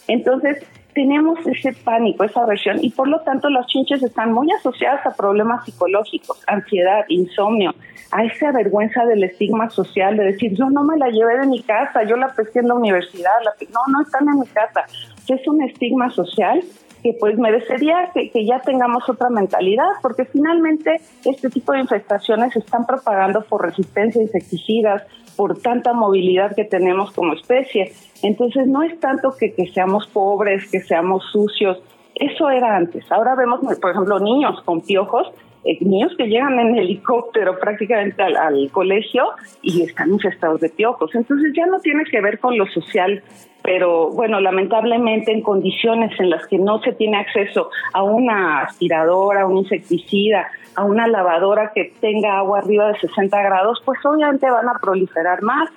Entonces, tenemos ese pánico, esa aversión, y por lo tanto las chinches están muy asociadas a problemas psicológicos, ansiedad, insomnio, a esa vergüenza del estigma social de decir, yo no me la llevé de mi casa, yo la pesqué en la universidad, la no, no están en mi casa. Es un estigma social que pues merecería que, que, ya tengamos otra mentalidad, porque finalmente este tipo de infestaciones se están propagando por resistencia a insecticidas, por tanta movilidad que tenemos como especie. Entonces no es tanto que, que seamos pobres, que seamos sucios, eso era antes. Ahora vemos, por ejemplo, niños con piojos, eh, niños que llegan en helicóptero prácticamente al, colegio y están infestados de piojos. Entonces ya no tiene que ver con lo social, pero bueno, lamentablemente en condiciones en las que no se tiene acceso a una aspiradora, a un insecticida, a una lavadora que tenga agua arriba de 60 grados, pues obviamente van a proliferar más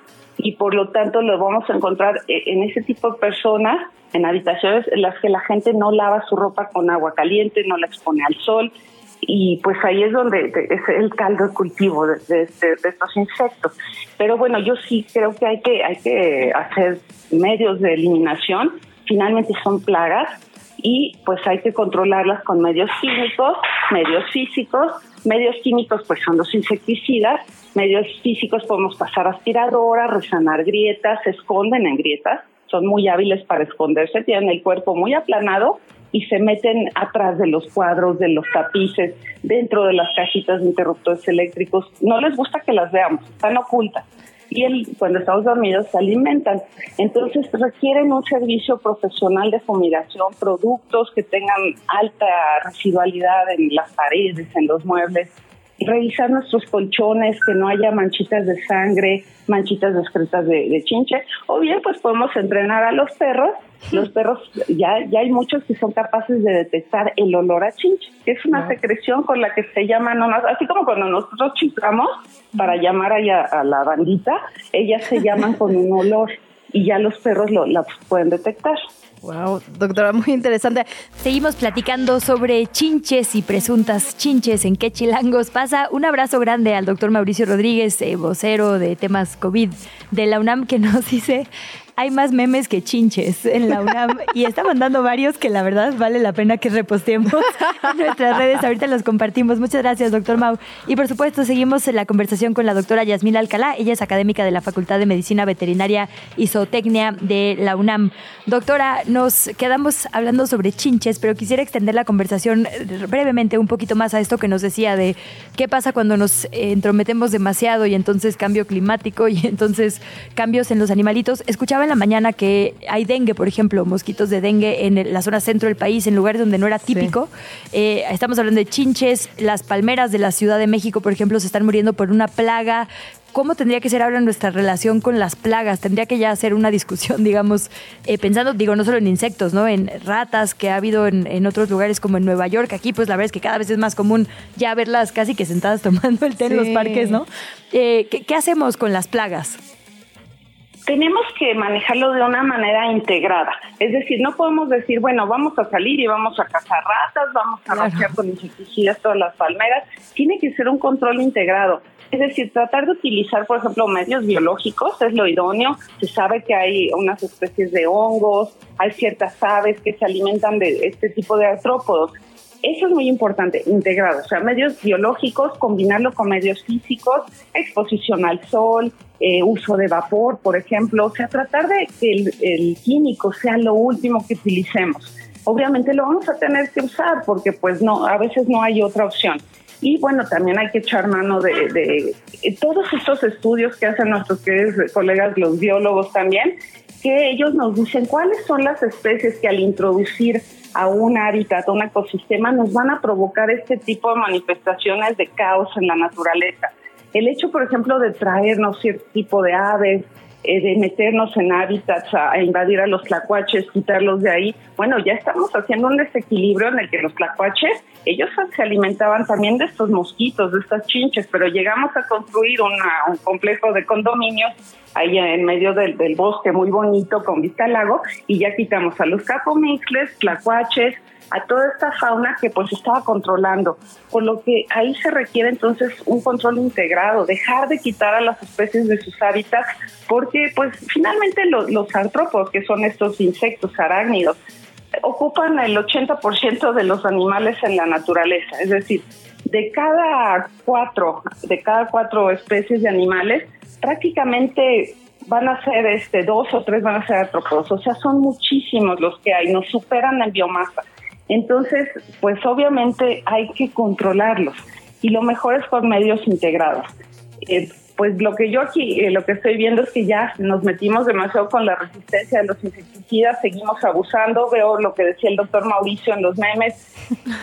y por lo tanto lo vamos a encontrar eh, en ese tipo de personas, en habitaciones en las que la gente no lava su ropa con agua caliente, no la expone al sol y pues ahí es donde es el caldo de cultivo de, de, estos insectos. Pero bueno, yo sí creo que hay que hay que hacer medios de eliminación. Finalmente son plagas y pues hay que controlarlas con medios químicos, medios físicos. Medios químicos pues son los insecticidas, medios físicos podemos pasar aspiradora, resanar grietas, se esconden en grietas, son muy hábiles para esconderse, tienen el cuerpo muy aplanado y se meten atrás de los cuadros, de los tapices, dentro de las cajitas de interruptores eléctricos. No les gusta que las veamos, están ocultas. Y él, cuando estamos dormidos se alimentan. Entonces requieren un servicio profesional de fumigación, productos que tengan alta residualidad en las paredes, en los muebles, revisar nuestros colchones, que no haya manchitas de sangre, manchitas discretas de, de chinche, o bien pues podemos entrenar a los perros. Los perros, ya, ya hay muchos que son capaces de detectar el olor a chinche, que es una secreción con la que se llama nomás, así como cuando nosotros chiscamos para llamar allá a la bandita, ellas se llaman con un olor y ya los perros lo, la pueden detectar. Wow, doctora, muy interesante. Seguimos platicando sobre chinches y presuntas chinches en qué chilangos pasa. Un abrazo grande al doctor Mauricio Rodríguez, eh, vocero de temas COVID de la UNAM, que nos dice hay más memes que chinches en la UNAM y está mandando varios que la verdad vale la pena que reposteemos *laughs* en nuestras redes. Ahorita los compartimos. Muchas gracias, doctor Mau. Y por supuesto, seguimos en la conversación con la doctora Yasmina Alcalá. Ella es académica de la Facultad de Medicina Veterinaria y Zootecnia de la UNAM. Doctora, nos quedamos hablando sobre chinches, pero quisiera extender la conversación brevemente un poquito más a esto que nos decía de qué pasa cuando nos entrometemos demasiado y entonces cambio climático y entonces cambios en los animalitos. Escuchaba en la mañana que hay dengue, por ejemplo, mosquitos de dengue en la zona centro del país, en lugares donde no era típico. Eh, estamos hablando de chinches, las palmeras de la Ciudad de México, por ejemplo, se están muriendo por una plaga. ¿Cómo tendría que ser ahora nuestra relación con las plagas? Tendría que ya hacer una discusión, *laughs* digamos, eh, pensando, digo, no solo en insectos, ¿no? En ratas que ha habido en, otros lugares como en Nueva York. Aquí, pues la verdad es que cada vez es más común ya verlas casi que sentadas *laughs* tomando el té en los parques, ¿no? Eh, ¿qué, hacemos con las plagas? Tenemos que manejarlo de una manera integrada. Es decir, no podemos decir, bueno, vamos a salir y vamos a cazar ratas, vamos a claro. con insecticidas todas las palmeras. Tiene que ser un control integrado. Es decir, tratar de utilizar, por ejemplo, medios biológicos es lo idóneo. Se sabe que hay unas especies de hongos, hay ciertas aves que se alimentan de este tipo de artrópodos. Eso es muy importante, integrado, o sea, medios biológicos, combinarlo con medios físicos, exposición al sol, eh, uso de vapor, por ejemplo, o sea, tratar de que el, químico sea lo último que utilicemos. Obviamente lo vamos a tener que usar porque pues no, a veces no hay otra opción. Y bueno, también hay que echar mano de, de, de todos estos estudios que hacen nuestros queridos colegas, los biólogos también, que ellos nos dicen cuáles son las especies que al introducir a un hábitat, a un ecosistema, nos van a provocar este tipo de manifestaciones de caos en la naturaleza. El hecho, por ejemplo, de traernos cierto tipo de aves, eh, de meternos en hábitats, a, invadir a los tlacuaches, quitarlos de ahí. Bueno, ya estamos haciendo un desequilibrio en el que los tlacuaches, ellos se alimentaban también de estos mosquitos, de estas chinches, pero llegamos a construir un complejo de condominios ahí en medio del, del, bosque muy bonito con vista al lago y ya quitamos a los capomixles, tlacuaches, a toda esta fauna que pues estaba controlando, por lo que ahí se requiere entonces un control integrado, dejar de quitar a las especies de sus hábitats, porque pues finalmente los, los artrópodos, que son estos insectos arácnidos, ocupan el 80% de los animales en la naturaleza, es decir, de cada cuatro, de cada cuatro especies de animales, prácticamente van a ser este dos o tres van a ser artrópodos, o sea, son muchísimos los que hay, nos superan en biomasa. Entonces, pues obviamente hay que controlarlos y lo mejor es por medios integrados. Eh, pues lo que yo aquí, eh, lo que estoy viendo es que ya nos metimos demasiado con la resistencia de los insecticidas, seguimos abusando, veo lo que decía el doctor Mauricio en los memes,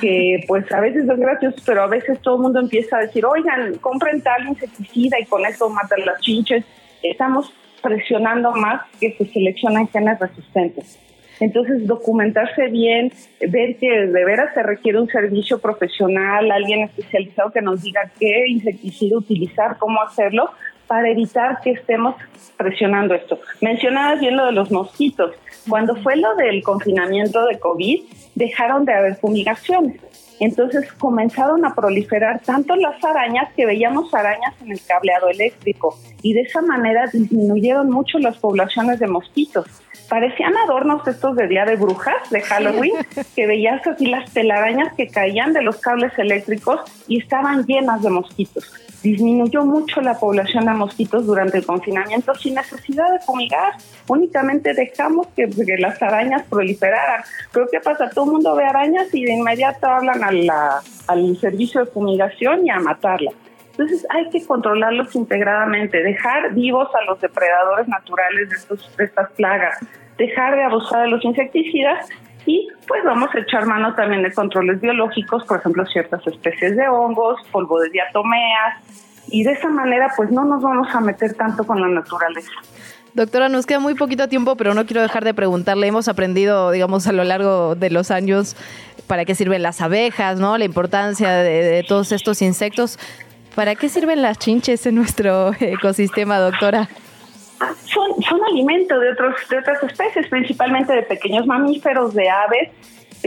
que pues a veces es gracioso, pero a veces todo el mundo empieza a decir, oigan, compren tal insecticida y con eso matan las chinches. Estamos presionando más que se seleccionan genes resistentes. Entonces, documentarse bien, ver que de veras se requiere un servicio profesional, alguien especializado que nos diga qué insecticida utilizar, cómo hacerlo, para evitar que estemos presionando esto. Mencionabas bien lo de los mosquitos. Cuando fue lo del confinamiento de COVID, dejaron de haber fumigaciones. Entonces comenzaron a proliferar tanto las arañas que veíamos arañas en el cableado eléctrico y de esa manera disminuyeron mucho las poblaciones de mosquitos parecían adornos estos de Día de Brujas, de Halloween, *laughs* que veías así las telarañas que caían de los cables eléctricos y estaban llenas de mosquitos. Disminuyó mucho la población de mosquitos durante el confinamiento sin necesidad de fumigar. Únicamente dejamos que, las arañas proliferaran. Pero ¿qué pasa? Todo el mundo ve arañas y de inmediato hablan al servicio de fumigación y a matarla. Entonces hay que controlarlos integradamente, dejar vivos a los depredadores naturales de, estos, de estas plagas, dejar de abusar de los insecticidas y pues vamos a echar mano también de controles biológicos, por ejemplo, ciertas especies de hongos, polvo de diatomeas, y de esa manera pues no nos vamos a meter tanto con la naturaleza. Doctora, nos queda muy poquito tiempo, pero no quiero dejar de preguntarle. Hemos aprendido, digamos, a lo largo de los años para qué sirven las abejas, ¿no? La importancia de, todos estos insectos. ¿Para qué sirven las chinches en nuestro *laughs* ecosistema, doctora? Son, son alimento de, otros, de otras especies, principalmente de pequeños mamíferos, de aves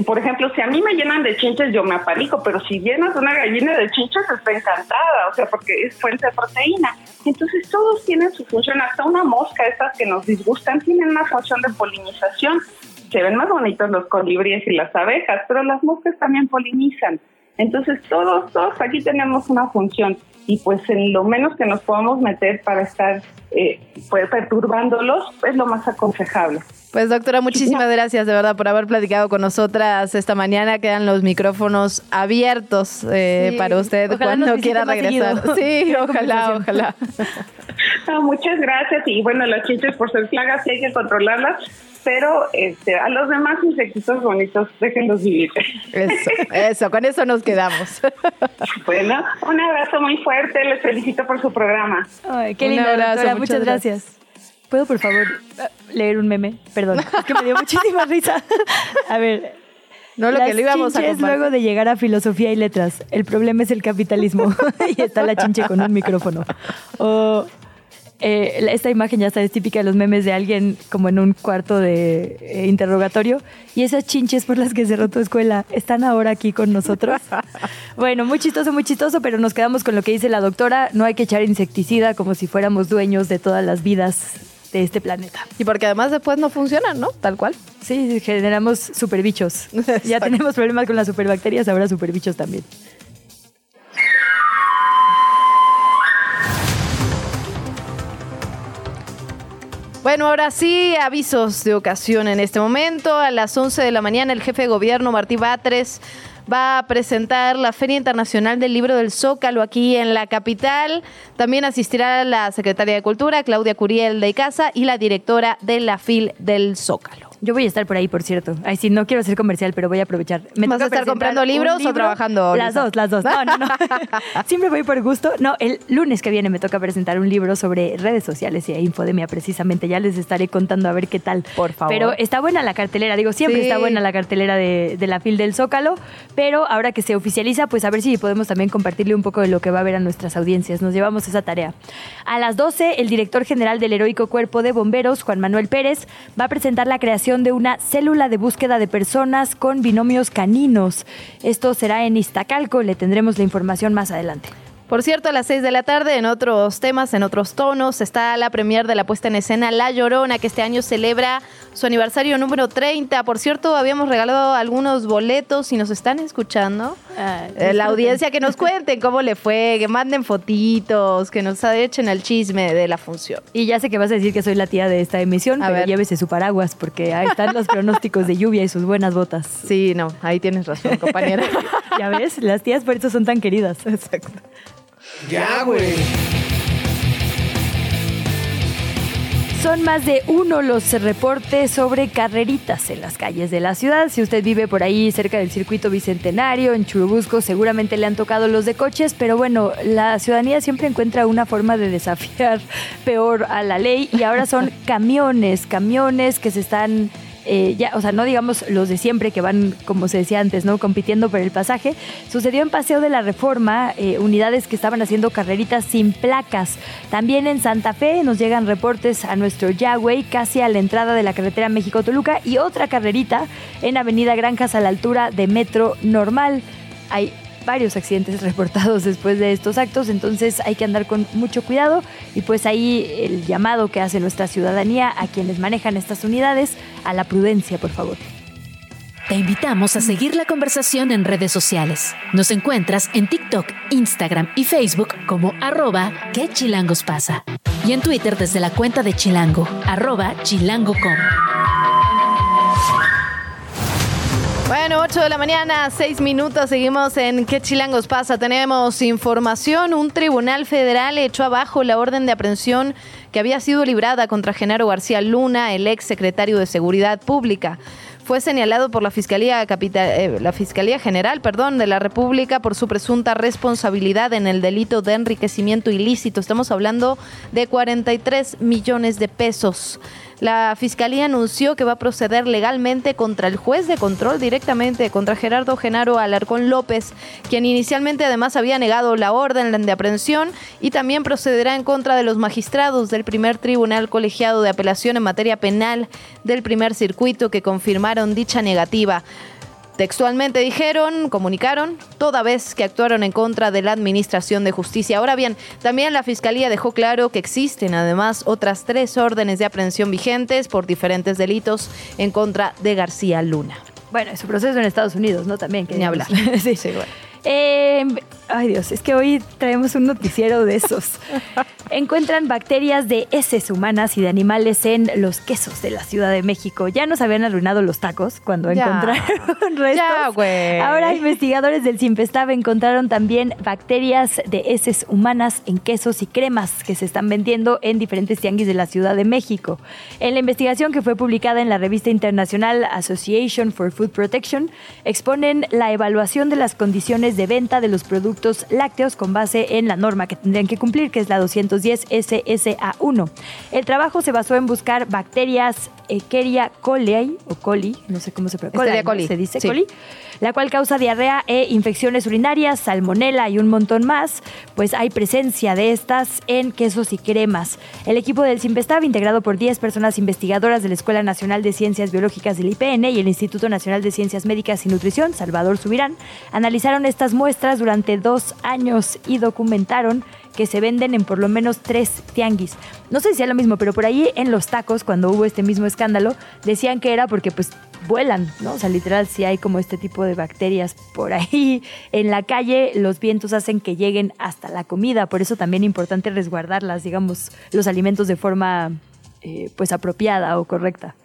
por ejemplo, si a mí me llenan de chinches, yo me apalico, pero si llenas una gallina de chinches, está encantada, o sea, porque es fuente de proteína. Entonces, todos tienen su función, hasta una mosca, estas que nos disgustan, tienen una función de polinización. Se ven más bonitos los colibríes y las abejas, pero las moscas también polinizan. Entonces, todos, todos aquí tenemos una función y pues en lo menos que nos podamos meter para estar eh, pues, perturbándolos es lo más aconsejable. Pues doctora, muchísimas gracias de verdad por haber platicado con nosotras esta mañana. Quedan los micrófonos abiertos eh, para usted cuando quiera regresar. Sí, ojalá, ojalá. muchas gracias y bueno, las chinches por ser plagas hay que controlarlas pero este, a los demás insectitos bonitos déjenlos vivir. Eso, eso, con eso nos quedamos. Bueno, un abrazo muy fuerte, les felicito por su programa. Ay, qué lindo, muchas, muchas gracias. ¿Puedo, por favor, leer un meme? Perdón, es que me dio muchísima risa. A ver. No lo que le íbamos a luego de llegar a filosofía y letras. El problema es el capitalismo. *laughs* y está la chinche con un micrófono. O eh, esta imagen ya está es típica de los memes de alguien como en un cuarto de eh, interrogatorio y esas chinches por las que cerró tu escuela están ahora aquí con nosotros. bueno, muy chistoso, muy chistoso, pero nos quedamos con lo que dice la doctora, no hay que echar insecticida como si fuéramos dueños de todas las vidas de este planeta. Y porque además después no funcionan, ¿no? Tal cual. Sí, generamos superbichos. *laughs* ya tenemos problemas con las superbacterias, ahora superbichos también. Bueno, ahora sí, avisos de ocasión en este momento. A las 11 de la mañana, el jefe de gobierno, Martí Batres, va a presentar la Feria Internacional del Libro del Zócalo aquí en la capital. También asistirá la secretaria de Cultura, Claudia Curiel de Casa, y la directora de la FIL del Zócalo. Yo voy a estar por ahí, por cierto. Ay, sí, no quiero ser comercial, pero voy a aprovechar. ¿Me ¿Vas a estar comprando libros o trabajando? Las dos, las dos. No, no, no. *laughs* *laughs* Siempre voy por gusto. No, el lunes que viene me toca presentar un libro sobre redes sociales y infodemia, precisamente. Ya les estaré contando a ver qué tal. Por favor. Pero está buena la cartelera. Digo, siempre está buena la cartelera de, de la FIL del Zócalo. Pero ahora que se oficializa, pues a ver si podemos también compartirle un poco de lo que va a ver a nuestras audiencias. Nos llevamos esa tarea. A las 12, el director general del Heroico Cuerpo de Bomberos, Juan Manuel Pérez, va a presentar la creación de una célula de búsqueda de personas con binomios caninos. Esto será en Iztacalco, le tendremos la información más adelante. Por cierto, a las 6 de la tarde, en otros temas, en otros tonos, está la premier de la puesta en escena La Llorona, que este año celebra su aniversario número 30. Por cierto, habíamos regalado algunos boletos, si nos están escuchando. Ah, eh, la audiencia que nos *laughs* cuenten cómo le fue, que manden fotitos, que nos echen el chisme de la función. Y ya sé que vas a decir que soy la tía de esta emisión, a pero ver. llévese su paraguas, porque ahí están los *laughs* pronósticos de lluvia y sus buenas botas. Sí, no, ahí tienes razón, compañera. *laughs* ya ves, las tías por eso son tan queridas. Exacto. Ya, güey. Son más de uno los reportes sobre carreritas en las calles de la ciudad. Si usted vive por ahí cerca del circuito bicentenario, en Churubusco, seguramente le han tocado los de coches, pero bueno, la ciudadanía siempre encuentra una forma de desafiar *laughs* peor a la ley y ahora son camiones, camiones que se están eh, ya, o sea, no digamos los de siempre que van, como se decía antes, ¿no? Compitiendo por el pasaje. Sucedió en Paseo de la Reforma, eh, unidades que estaban haciendo carreritas sin placas. También en Santa Fe nos llegan reportes a nuestro Yahweh, casi a la entrada de la carretera México-Toluca, y otra carrerita en Avenida Granjas a la altura de Metro Normal. Hay varios accidentes reportados después de estos actos, entonces hay que andar con mucho cuidado y pues ahí el llamado que hace nuestra ciudadanía a quienes manejan estas unidades a la prudencia, por favor. Te invitamos a seguir la conversación en redes sociales. Nos encuentras en TikTok, Instagram y Facebook como arroba que chilangos pasa. Y en Twitter desde la cuenta de Chilango, arroba chilango.com. Bueno, 8 de la mañana, 6 minutos, seguimos en ¿Qué chilangos pasa? Tenemos información, un tribunal federal echó abajo la orden de aprehensión que había sido librada contra Genaro García Luna, el ex secretario de Seguridad Pública fue señalado por la Fiscalía, eh, la Fiscalía General perdón, de la República por su presunta responsabilidad en el delito de enriquecimiento ilícito. Estamos hablando de 43 millones de pesos. La Fiscalía anunció que va a proceder legalmente contra el juez de control directamente, contra Gerardo Genaro Alarcón López, quien inicialmente además había negado la orden de aprehensión y también procederá en contra de los magistrados del primer tribunal colegiado de apelación en materia penal del primer circuito que confirmaron dicha negativa. Textualmente dijeron, comunicaron, toda vez que actuaron en contra de la Administración de Justicia. Ahora bien, también la Fiscalía dejó claro que existen además otras tres órdenes de aprehensión vigentes por diferentes delitos en contra de García Luna. Bueno, su proceso en Estados Unidos, ¿no? También. Que Ni hablar. *laughs* sí, sí, bueno. Eh, ay Dios, es que hoy traemos un noticiero de esos. *laughs* Encuentran bacterias de heces humanas y de animales en los quesos de la Ciudad de México. Ya nos habían arruinado los tacos cuando encontraron *laughs* restos. Ya, güey. Ahora investigadores del Simpestav encontraron también bacterias de heces humanas en quesos y cremas que se están vendiendo en diferentes tianguis de la Ciudad de México. En la investigación que fue publicada en la revista internacional Association for Food Protection, exponen la evaluación de las condiciones de venta de los productos lácteos con base en la norma que tendrían que cumplir, que es la 210 SSA1. El trabajo se basó en buscar bacterias Echeria coli o coli, no sé cómo se pronuncia. coli. Se dice coli la cual causa diarrea e infecciones urinarias, salmonela y un montón más, pues hay presencia de estas en quesos y cremas. El equipo del Simpestav, integrado por 10 personas investigadoras de la Escuela Nacional de Ciencias Biológicas del IPN y el Instituto Nacional de Ciencias Médicas y Nutrición, Salvador Subirán, analizaron estas muestras durante dos años y documentaron que se venden en por lo menos tres tianguis. No sé si sea lo mismo, pero por ahí en los tacos, cuando hubo este mismo escándalo, decían que era porque pues vuelan, ¿no? O sea, literal, si hay como este tipo de bacterias por ahí *laughs* en la calle, los vientos hacen que lleguen hasta la comida, por eso también es importante resguardarlas, digamos, los alimentos de forma eh, pues apropiada o correcta.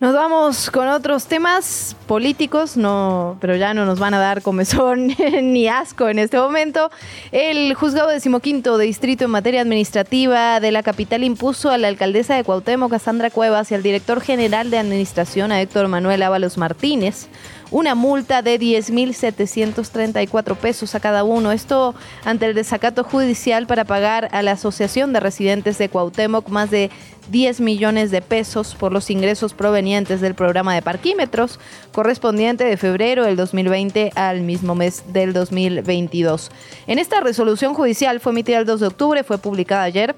Nos vamos con otros temas políticos, no, pero ya no nos van a dar comezón *laughs* ni asco en este momento. El juzgado decimoquinto de distrito en materia administrativa de la capital impuso a la alcaldesa de Cuauhtémoc, Cassandra Cuevas, y al director general de administración, a Héctor Manuel Ábalos Martínez, una multa de 10.734 pesos a cada uno. Esto ante el desacato judicial para pagar a la Asociación de Residentes de Cuauhtémoc más de 10 millones de pesos por los ingresos provenientes del programa de parquímetros correspondiente de febrero del 2020 al mismo mes del 2022. En esta resolución judicial fue emitida el 2 de octubre, fue publicada ayer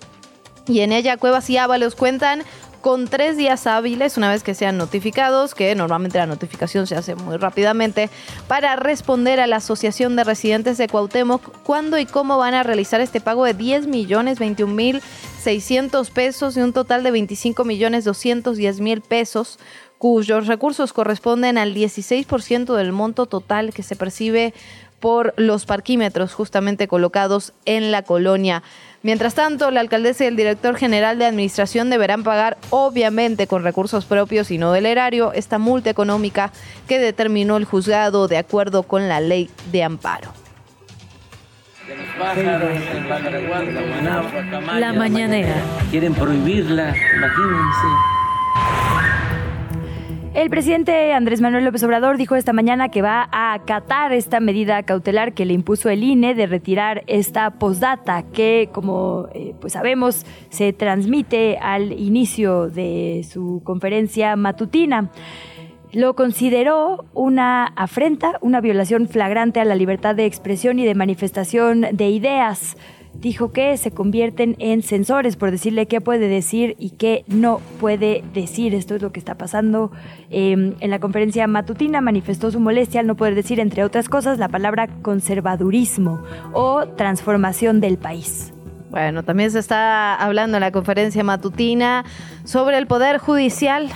y en ella Cuevas y Ábalos cuentan con tres días hábiles, una vez que sean notificados, que normalmente la notificación se hace muy rápidamente, para responder a la Asociación de Residentes de Cuauhtémoc cuándo y cómo van a realizar este pago de 10 millones 21 mil 600 pesos y un total de 25 millones 210 mil pesos cuyos recursos corresponden al 16% del monto total que se percibe por los parquímetros justamente colocados en la colonia. Mientras tanto, la alcaldesa y el director general de administración deberán pagar, obviamente con recursos propios y no del erario, esta multa económica que determinó el juzgado de acuerdo con la ley de amparo. La mañanera. Quieren prohibirla, imagínense. El presidente Andrés Manuel López Obrador dijo esta mañana que va a acatar esta medida cautelar que le impuso el INE de retirar esta postdata que, como eh, pues sabemos, se transmite al inicio de su conferencia matutina. Lo consideró una afrenta, una violación flagrante a la libertad de expresión y de manifestación de ideas dijo que se convierten en sensores por decirle qué puede decir y qué no puede decir. Esto es lo que está pasando em, en la conferencia matutina. Manifestó su molestia al no poder decir, entre otras cosas, la palabra conservadurismo o transformación del país. Bueno, también se está hablando en la conferencia matutina sobre el Poder Judicial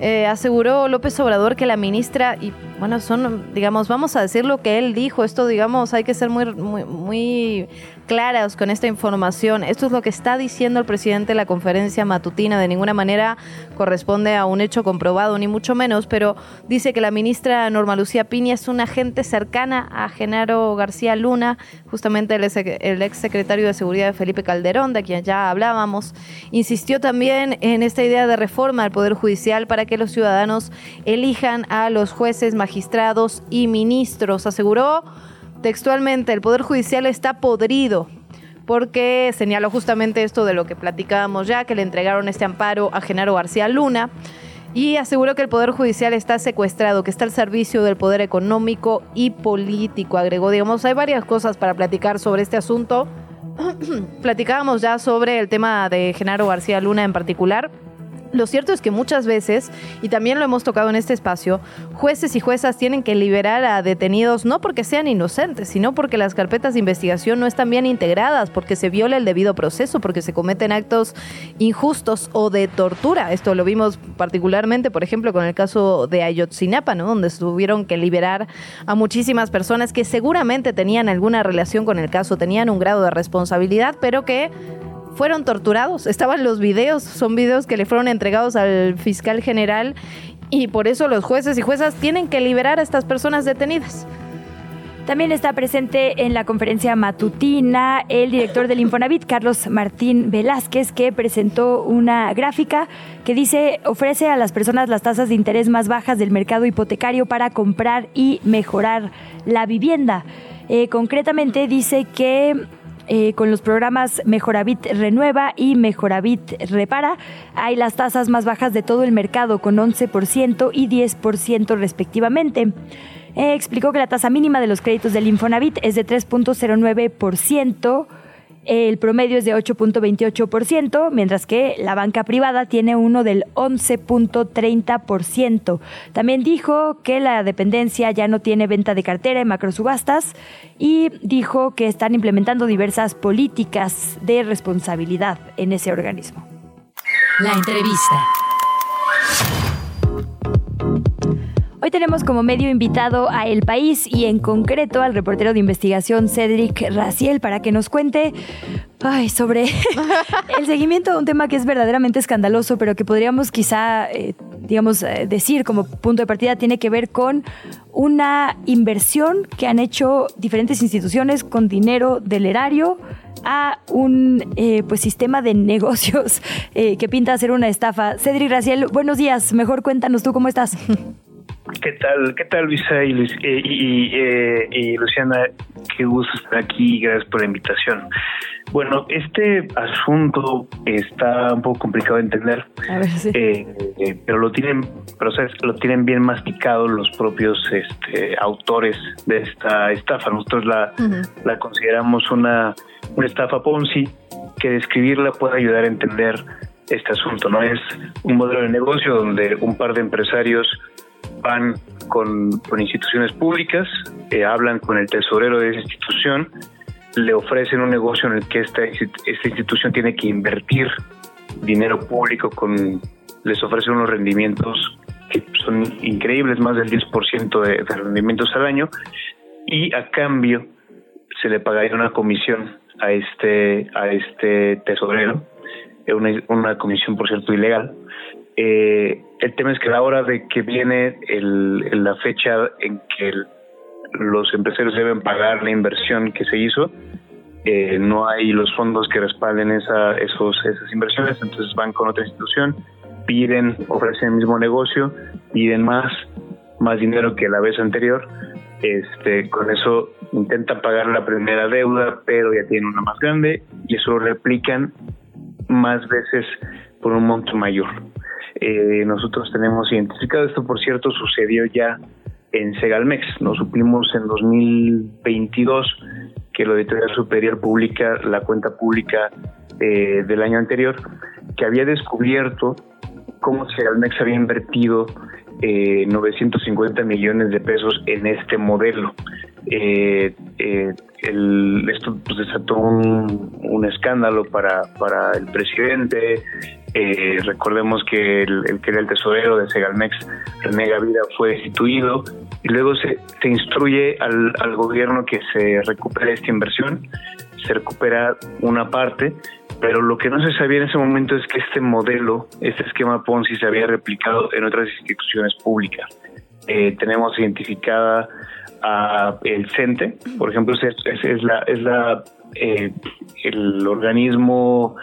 Eh, aseguró López Obrador que la ministra, y bueno, son, digamos, vamos a decir lo que él dijo, esto, digamos, hay que ser muy, muy, muy claras con esta información. Esto es lo que está diciendo el presidente de la conferencia matutina. De ninguna manera corresponde a un hecho comprobado, ni mucho menos, pero dice que la ministra Norma Lucía Piña es una agente cercana a Genaro García Luna, justamente el, ex secretario de Seguridad de Felipe Calderón, de quien ya hablábamos. Insistió también en esta idea de reforma al Poder Judicial para que los ciudadanos elijan a los jueces, magistrados y ministros. Aseguró Textualmente, el Poder Judicial está podrido porque señaló justamente esto de lo que platicábamos ya, que le entregaron este amparo a Genaro García Luna y aseguró que el Poder Judicial está secuestrado, que está al servicio del poder económico y político. Agregó, digamos, hay varias cosas para platicar sobre este asunto. *clears throat* Platicábamos ya sobre el tema de Genaro García Luna en particular. Lo cierto es que muchas veces, y también lo hemos tocado en este espacio, jueces y juezas tienen que liberar a detenidos no porque sean inocentes, sino porque las carpetas de investigación no están bien integradas, porque se viola el debido proceso, porque se cometen actos injustos o de tortura. Esto lo vimos particularmente, por ejemplo, con el caso de Ayotzinapa, ¿no? donde tuvieron que liberar a muchísimas personas que seguramente tenían alguna relación con el caso, tenían un grado de responsabilidad, pero que fueron torturados. Estaban los videos, son videos que le fueron entregados al fiscal general y por eso los jueces y juezas tienen que liberar a estas personas detenidas. También está presente en la conferencia matutina el director del Infonavit, Carlos Martín Velázquez, que presentó una gráfica que dice ofrece a las personas las tasas de interés más bajas del mercado hipotecario para comprar y mejorar la vivienda. Eh, concretamente dice que eh, con los programas Mejoravit Renueva y Mejoravit Repara. Hay las tasas más bajas de todo el mercado, con 11% y 10% respectivamente. Eh, explicó que la tasa mínima de los créditos del Infonavit es de 3.09%. El promedio es de 8.28%, mientras que la banca privada tiene uno del 11.30%. También dijo que la dependencia ya no tiene venta de cartera en macrosubastas y dijo que están implementando diversas políticas de responsabilidad en ese organismo. La entrevista. Hoy tenemos como medio invitado a El País y en concreto al reportero de investigación Cedric Raciel para que nos cuente ay, sobre *laughs* el seguimiento de un tema que es verdaderamente escandaloso, pero que podríamos quizá, eh, digamos, eh, decir como punto de partida tiene que ver con una inversión que han hecho diferentes instituciones con dinero del erario a un eh, pues sistema de *laughs* negocios que pinta ser una estafa. Cedric Raciel, buenos días. Mejor cuéntanos tú cómo estás. *laughs* ¿Qué tal, qué tal Luisa y, eh, eh, y, Luciana? Qué gusto estar aquí y gracias por la invitación. Bueno, este asunto está un poco complicado de entender, eh, pero lo tienen, pero lo tienen bien masticado los propios este, autores de esta estafa. Nosotros la, la consideramos una, una estafa Ponzi que describirla puede ayudar a entender este asunto. No es un modelo de negocio donde un par de empresarios van con, instituciones públicas, eh, hablan con el tesorero de esa institución, le ofrecen un negocio en el que esta, esta institución tiene que invertir dinero público, con, les ofrecen unos rendimientos que son increíbles, más del 10% de, de rendimientos al año, y a cambio se le pagaría una comisión a este, a este tesorero, una, una comisión por cierto ilegal, eh, el tema es que a la hora de que viene el, la fecha en que los empresarios deben pagar la inversión que se hizo, eh, no hay los fondos que respalden esa, esos, esas inversiones, entonces van con otra institución, piden, ofrecen el mismo negocio, piden más, más dinero que la vez anterior, este, con eso intentan pagar la primera deuda, pero ya tienen una más grande y eso lo replican más veces por un monto mayor. Eh, nosotros tenemos identificado, esto por cierto sucedió ya en Segalmex, nos supimos en 2022 que la Auditoría Superior publica la cuenta pública eh, del año anterior, que había descubierto cómo Segalmex había invertido eh, 950 millones de pesos en este modelo. eh, eh, el, esto pues, desató un, un, escándalo para, para el presidente. Eh, recordemos que el, que era el tesorero de Segalmex, René Gavira, fue destituido y luego se, se instruye al, al gobierno que se recupere esta inversión, se recupera una parte, pero lo que no se sabía en ese momento es que este modelo, este esquema Ponzi se había replicado en otras instituciones públicas. Eh, tenemos identificada a el CENTE, por ejemplo, es, es, la, es la eh, el organismo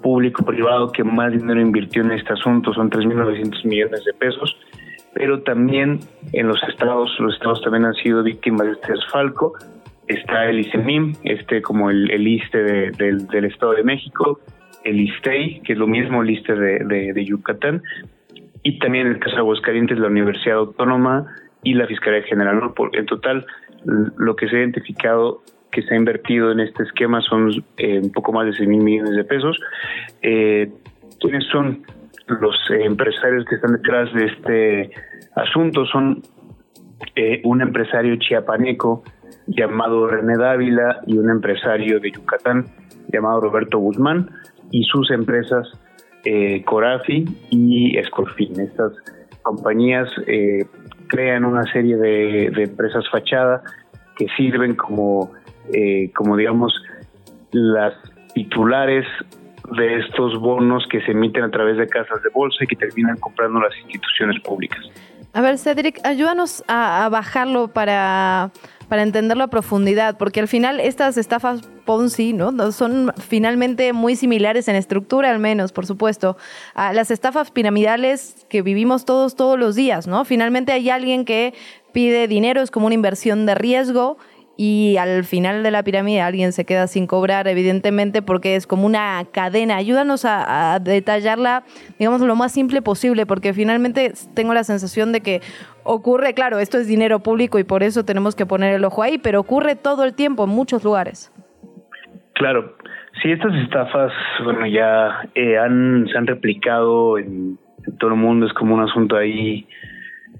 público-privado que más dinero invirtió en este asunto, son 3.900 millones de pesos, pero también en los estados, los estados también han sido víctimas de este desfalco, está el ICEMIM, este como el, el ISTE del Estado de México, el ISTEI, que es lo mismo el ISTE de, de, Yucatán, y también el caso de Aguascalientes, la Universidad Autónoma y la Fiscalía General. En total, lo que se ha identificado que se ha invertido en este esquema son eh, un poco más de 6 mil millones de pesos. Eh, ¿Quiénes son los empresarios que están detrás de este asunto? Son eh, un empresario chiapaneco llamado René Dávila y un empresario de Yucatán llamado Roberto Guzmán y sus empresas eh, Corafi y Escorfin. Estas compañías eh, crean una serie de, empresas fachada que sirven como, eh, como digamos, las titulares de estos bonos que se emiten a través de casas de bolsa y que terminan comprando las instituciones públicas. A ver, Cedric, ayúdanos a bajarlo para para entenderlo a profundidad, porque al final estas estafas Ponzi, ¿no? Son finalmente muy similares en estructura, al menos, por supuesto, a las estafas piramidales que vivimos todos, todos los días, ¿no? Finalmente hay alguien que pide dinero, es como una inversión de riesgo y al final de la pirámide alguien se queda sin cobrar, evidentemente, porque es como una cadena. Ayúdanos a, detallarla, digamos, lo más simple posible, porque finalmente tengo la sensación de que ocurre, claro, esto es dinero público y por eso tenemos que poner el ojo ahí, pero ocurre todo el tiempo en muchos lugares. Claro, sí, estas estafas, bueno, ya eh, han, se han replicado en, todo el mundo, es como un asunto ahí,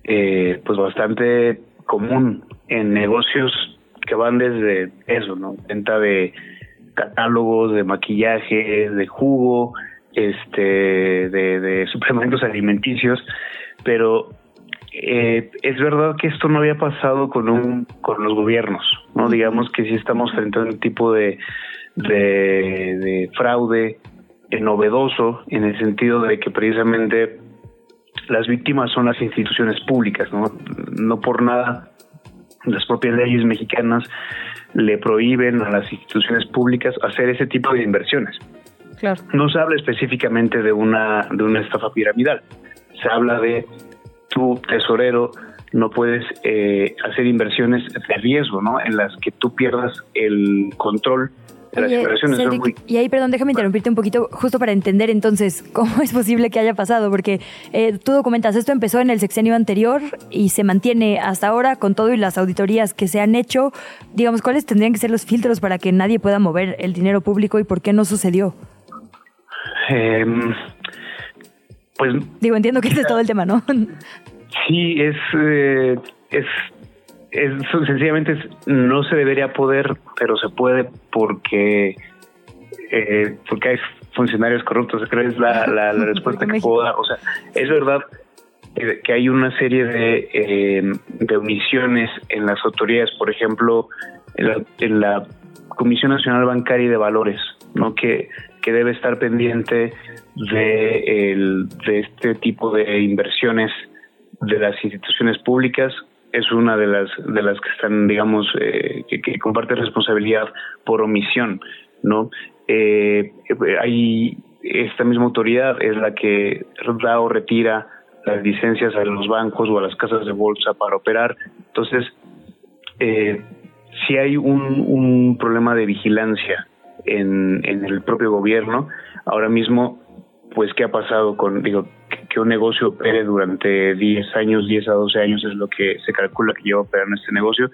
eh, pues bastante común en negocios que van desde eso, ¿no? Venta de catálogos, de maquillaje, de jugo, este, de, suplementos alimenticios, pero eh, es verdad que esto no había pasado con un con los gobiernos, no digamos que sí estamos frente a un tipo de de, fraude novedoso en el sentido de que precisamente las víctimas son las instituciones públicas, no no por nada las propias leyes mexicanas le prohíben a las instituciones públicas hacer ese tipo de inversiones. Claro. No se habla específicamente de una, de una estafa piramidal, se habla de tu tesorero no puedes eh, hacer inversiones de riesgo, ¿no? En las que tú pierdas el control y ahí, perdón, déjame interrumpirte un poquito, justo para entender entonces *laughs* cómo es posible que haya pasado, porque eh, tú documentas, esto empezó en el sexenio anterior y se mantiene hasta ahora con todo y las auditorías que se han hecho. Digamos, ¿cuáles tendrían que ser los filtros para que nadie pueda mover el dinero público y por qué no sucedió? Em, pues. Digo, entiendo que este es todo el tema, ¿no? Sí, es. Eh, es es, sencillamente no se debería poder, pero se puede porque eh, porque hay funcionarios corruptos. Creo que es la, la, *laughs* respuesta que puedo dar. O sea, es verdad que, hay una serie de, eh, de omisiones en las autoridades, por ejemplo, en la, Comisión Nacional Bancaria y de Valores, ¿no? que, que debe estar pendiente de, el, de este tipo de inversiones de las instituciones públicas es una de las de las que están digamos eh, que, comparte responsabilidad por omisión no eh, hay esta misma autoridad es la que da o retira las licencias a los bancos o a las casas de bolsa para operar. Entonces eh, si hay un, un problema de vigilancia en, en el propio gobierno ahora mismo pues qué ha pasado con digo que un negocio opere durante 10 años, 10 a 12 años es lo que se calcula que lleva en este negocio,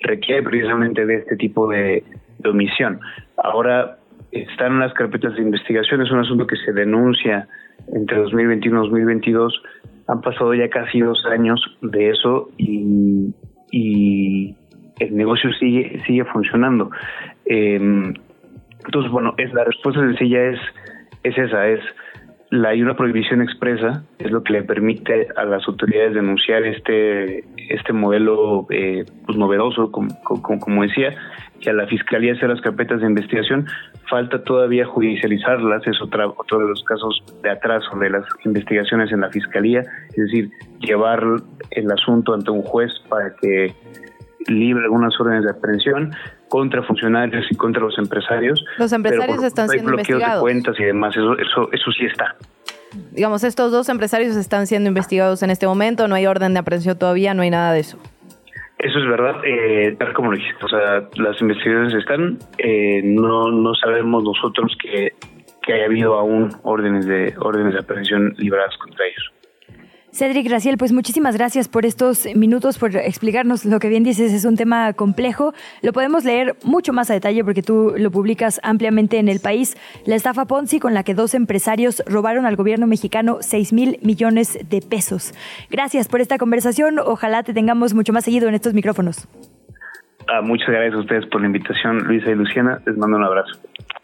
requiere precisamente de este tipo de, omisión. Ahora están las carpetas de investigación, es un asunto que se denuncia entre 2021 y 2022. Han pasado ya casi dos años de eso y, y el negocio sigue sigue funcionando. Em, entonces, bueno, es la respuesta sencilla es es esa, es la, hay una prohibición expresa, es lo que le permite a las autoridades denunciar este este modelo eh, pues novedoso, como, como, decía, que a la fiscalía hacer las carpetas de investigación. Falta todavía judicializarlas, es otra, otro de los casos de atraso de las investigaciones en la fiscalía, es decir, llevar el asunto ante un juez para que libre algunas órdenes de aprehensión contra funcionarios y contra los empresarios. Los empresarios están siendo investigados. de cuentas y demás, eso, eso, eso sí está. Digamos, estos dos empresarios están siendo investigados en este momento, no hay orden de aprehensión todavía, no hay nada de eso. Eso es verdad, eh, tal como lo dijiste, o sea, las investigaciones están, eh, no, no sabemos nosotros que, que haya habido aún órdenes de órdenes de aprehensión libradas contra ellos. Cedric Graciel, pues muchísimas gracias por estos minutos, por explicarnos lo que bien dices, es un tema complejo. Lo podemos leer mucho más a detalle porque tú lo publicas ampliamente en el país. La estafa Ponzi con la que dos empresarios robaron al gobierno mexicano 6 mil millones de pesos. Gracias por esta conversación. Ojalá te tengamos mucho más seguido en estos micrófonos. Ah, muchas gracias a ustedes por la invitación, Luisa y Luciana. Les mando un abrazo.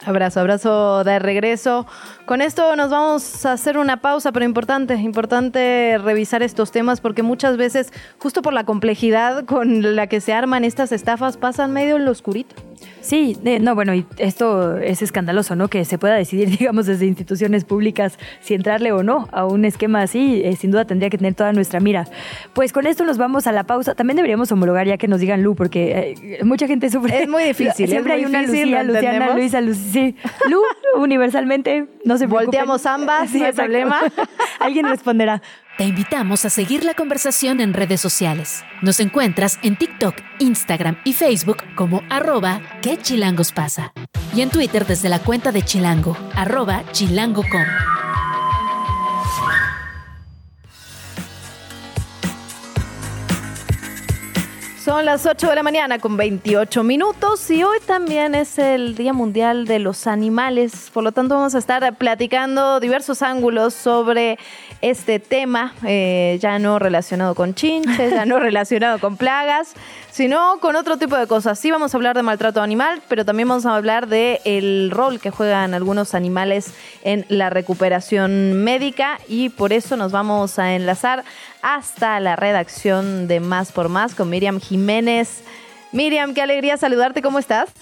Abrazo, abrazo de regreso. Con esto nos vamos a hacer una pausa, pero importante, importante revisar estos temas porque muchas veces, justo por la complejidad con la que se arman estas estafas, pasan medio en lo oscurito. Sí, no, bueno, y esto es escandaloso, ¿no? Que se pueda decidir, *laughs* digamos, desde instituciones públicas si entrarle o no a un esquema así, eh, sin duda tendría que tener toda nuestra mira. Pues con esto nos vamos a la pausa. También deberíamos homologar ya que nos digan Lu, porque eh, mucha gente sufre. Es muy difícil. *laughs* Siempre hay una Lucía, Luciana, Luisa, Lucy. Sí. Lu, *laughs* universalmente, no se Volteamos ambas, sin problema. Alguien responderá. Te invitamos a seguir la conversación en redes sociales. Nos encuentras en TikTok, Instagram y Facebook como arroba que pasa. Y en Twitter desde la cuenta de Chilango, arroba chilango.com. Son las 8 de la mañana con 28 minutos y hoy también es el Día Mundial de los Animales. Por lo tanto, vamos a estar platicando diversos ángulos sobre este tema, eh, ya no relacionado con chinches, ya no *laughs* relacionado con plagas, sino con otro tipo de cosas. Sí vamos a hablar de maltrato animal, pero también vamos a hablar de el rol que juegan algunos animales en la recuperación médica y por eso nos vamos a enlazar hasta la redacción de Más por Más con Miriam Jiménez. Miriam, qué alegría saludarte, ¿cómo estás?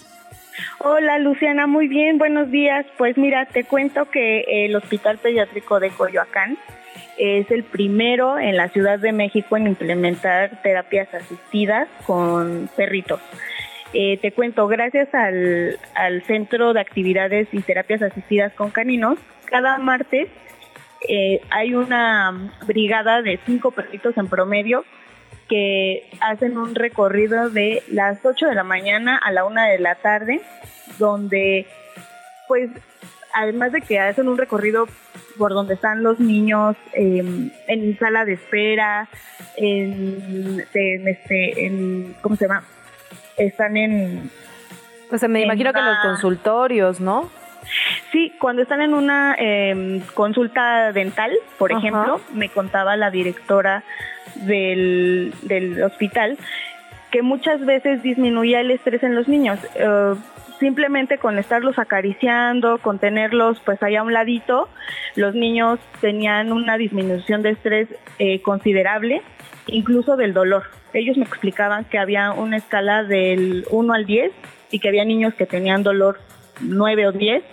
Hola Luciana, muy bien, buenos días. Pues mira, te cuento que el Hospital Pediátrico de Coyoacán es el primero en la Ciudad de México en implementar terapias asistidas con perritos. Eh, te cuento, gracias al, Centro de Actividades y Terapias Asistidas con Caninos, cada martes eh, hay una brigada de cinco perritos en promedio que hacen un recorrido de las 8 de la mañana a la 1 de la tarde, donde pues además de que hacen un recorrido por donde están los niños em, en sala de espera, en, este, en, ¿cómo se llama? Están en... Pues me imagino que en los consultorios, ¿no? Sí, cuando están en una em, consulta dental, por ejemplo, me contaba la directora del, del hospital que muchas veces disminuía el estrés en los niños. Eh, simplemente con estarlos acariciando, con tenerlos pues allá a un ladito, los niños tenían una disminución de estrés eh, considerable, incluso del dolor. Ellos me explicaban que había una escala del 1 al 10 y que había niños que tenían dolor 9 o 10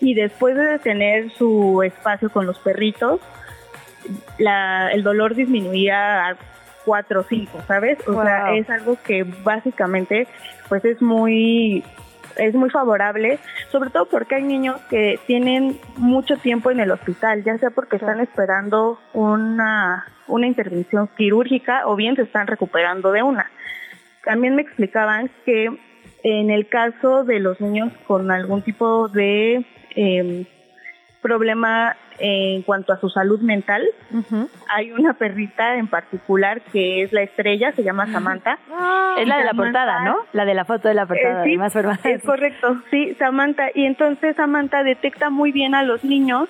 y después de tener su espacio con los perritos, el dolor disminuía a 4 o 5, ¿sabes? O sea, es algo que básicamente pues es muy es muy favorable, sobre todo porque hay niños que tienen mucho tiempo en el hospital, ya sea porque están esperando una, una intervención quirúrgica o bien se están recuperando de una. También me explicaban que en el caso de los niños con algún tipo de eh, problema en cuanto a su salud mental. Hay una perrita en particular que es la estrella, se llama Samantha. Ah. es la de la portada, ¿no? La de la foto de la portada. Eh, sí, es correcto, sí, Samantha. Y entonces Samantha detecta muy bien a los niños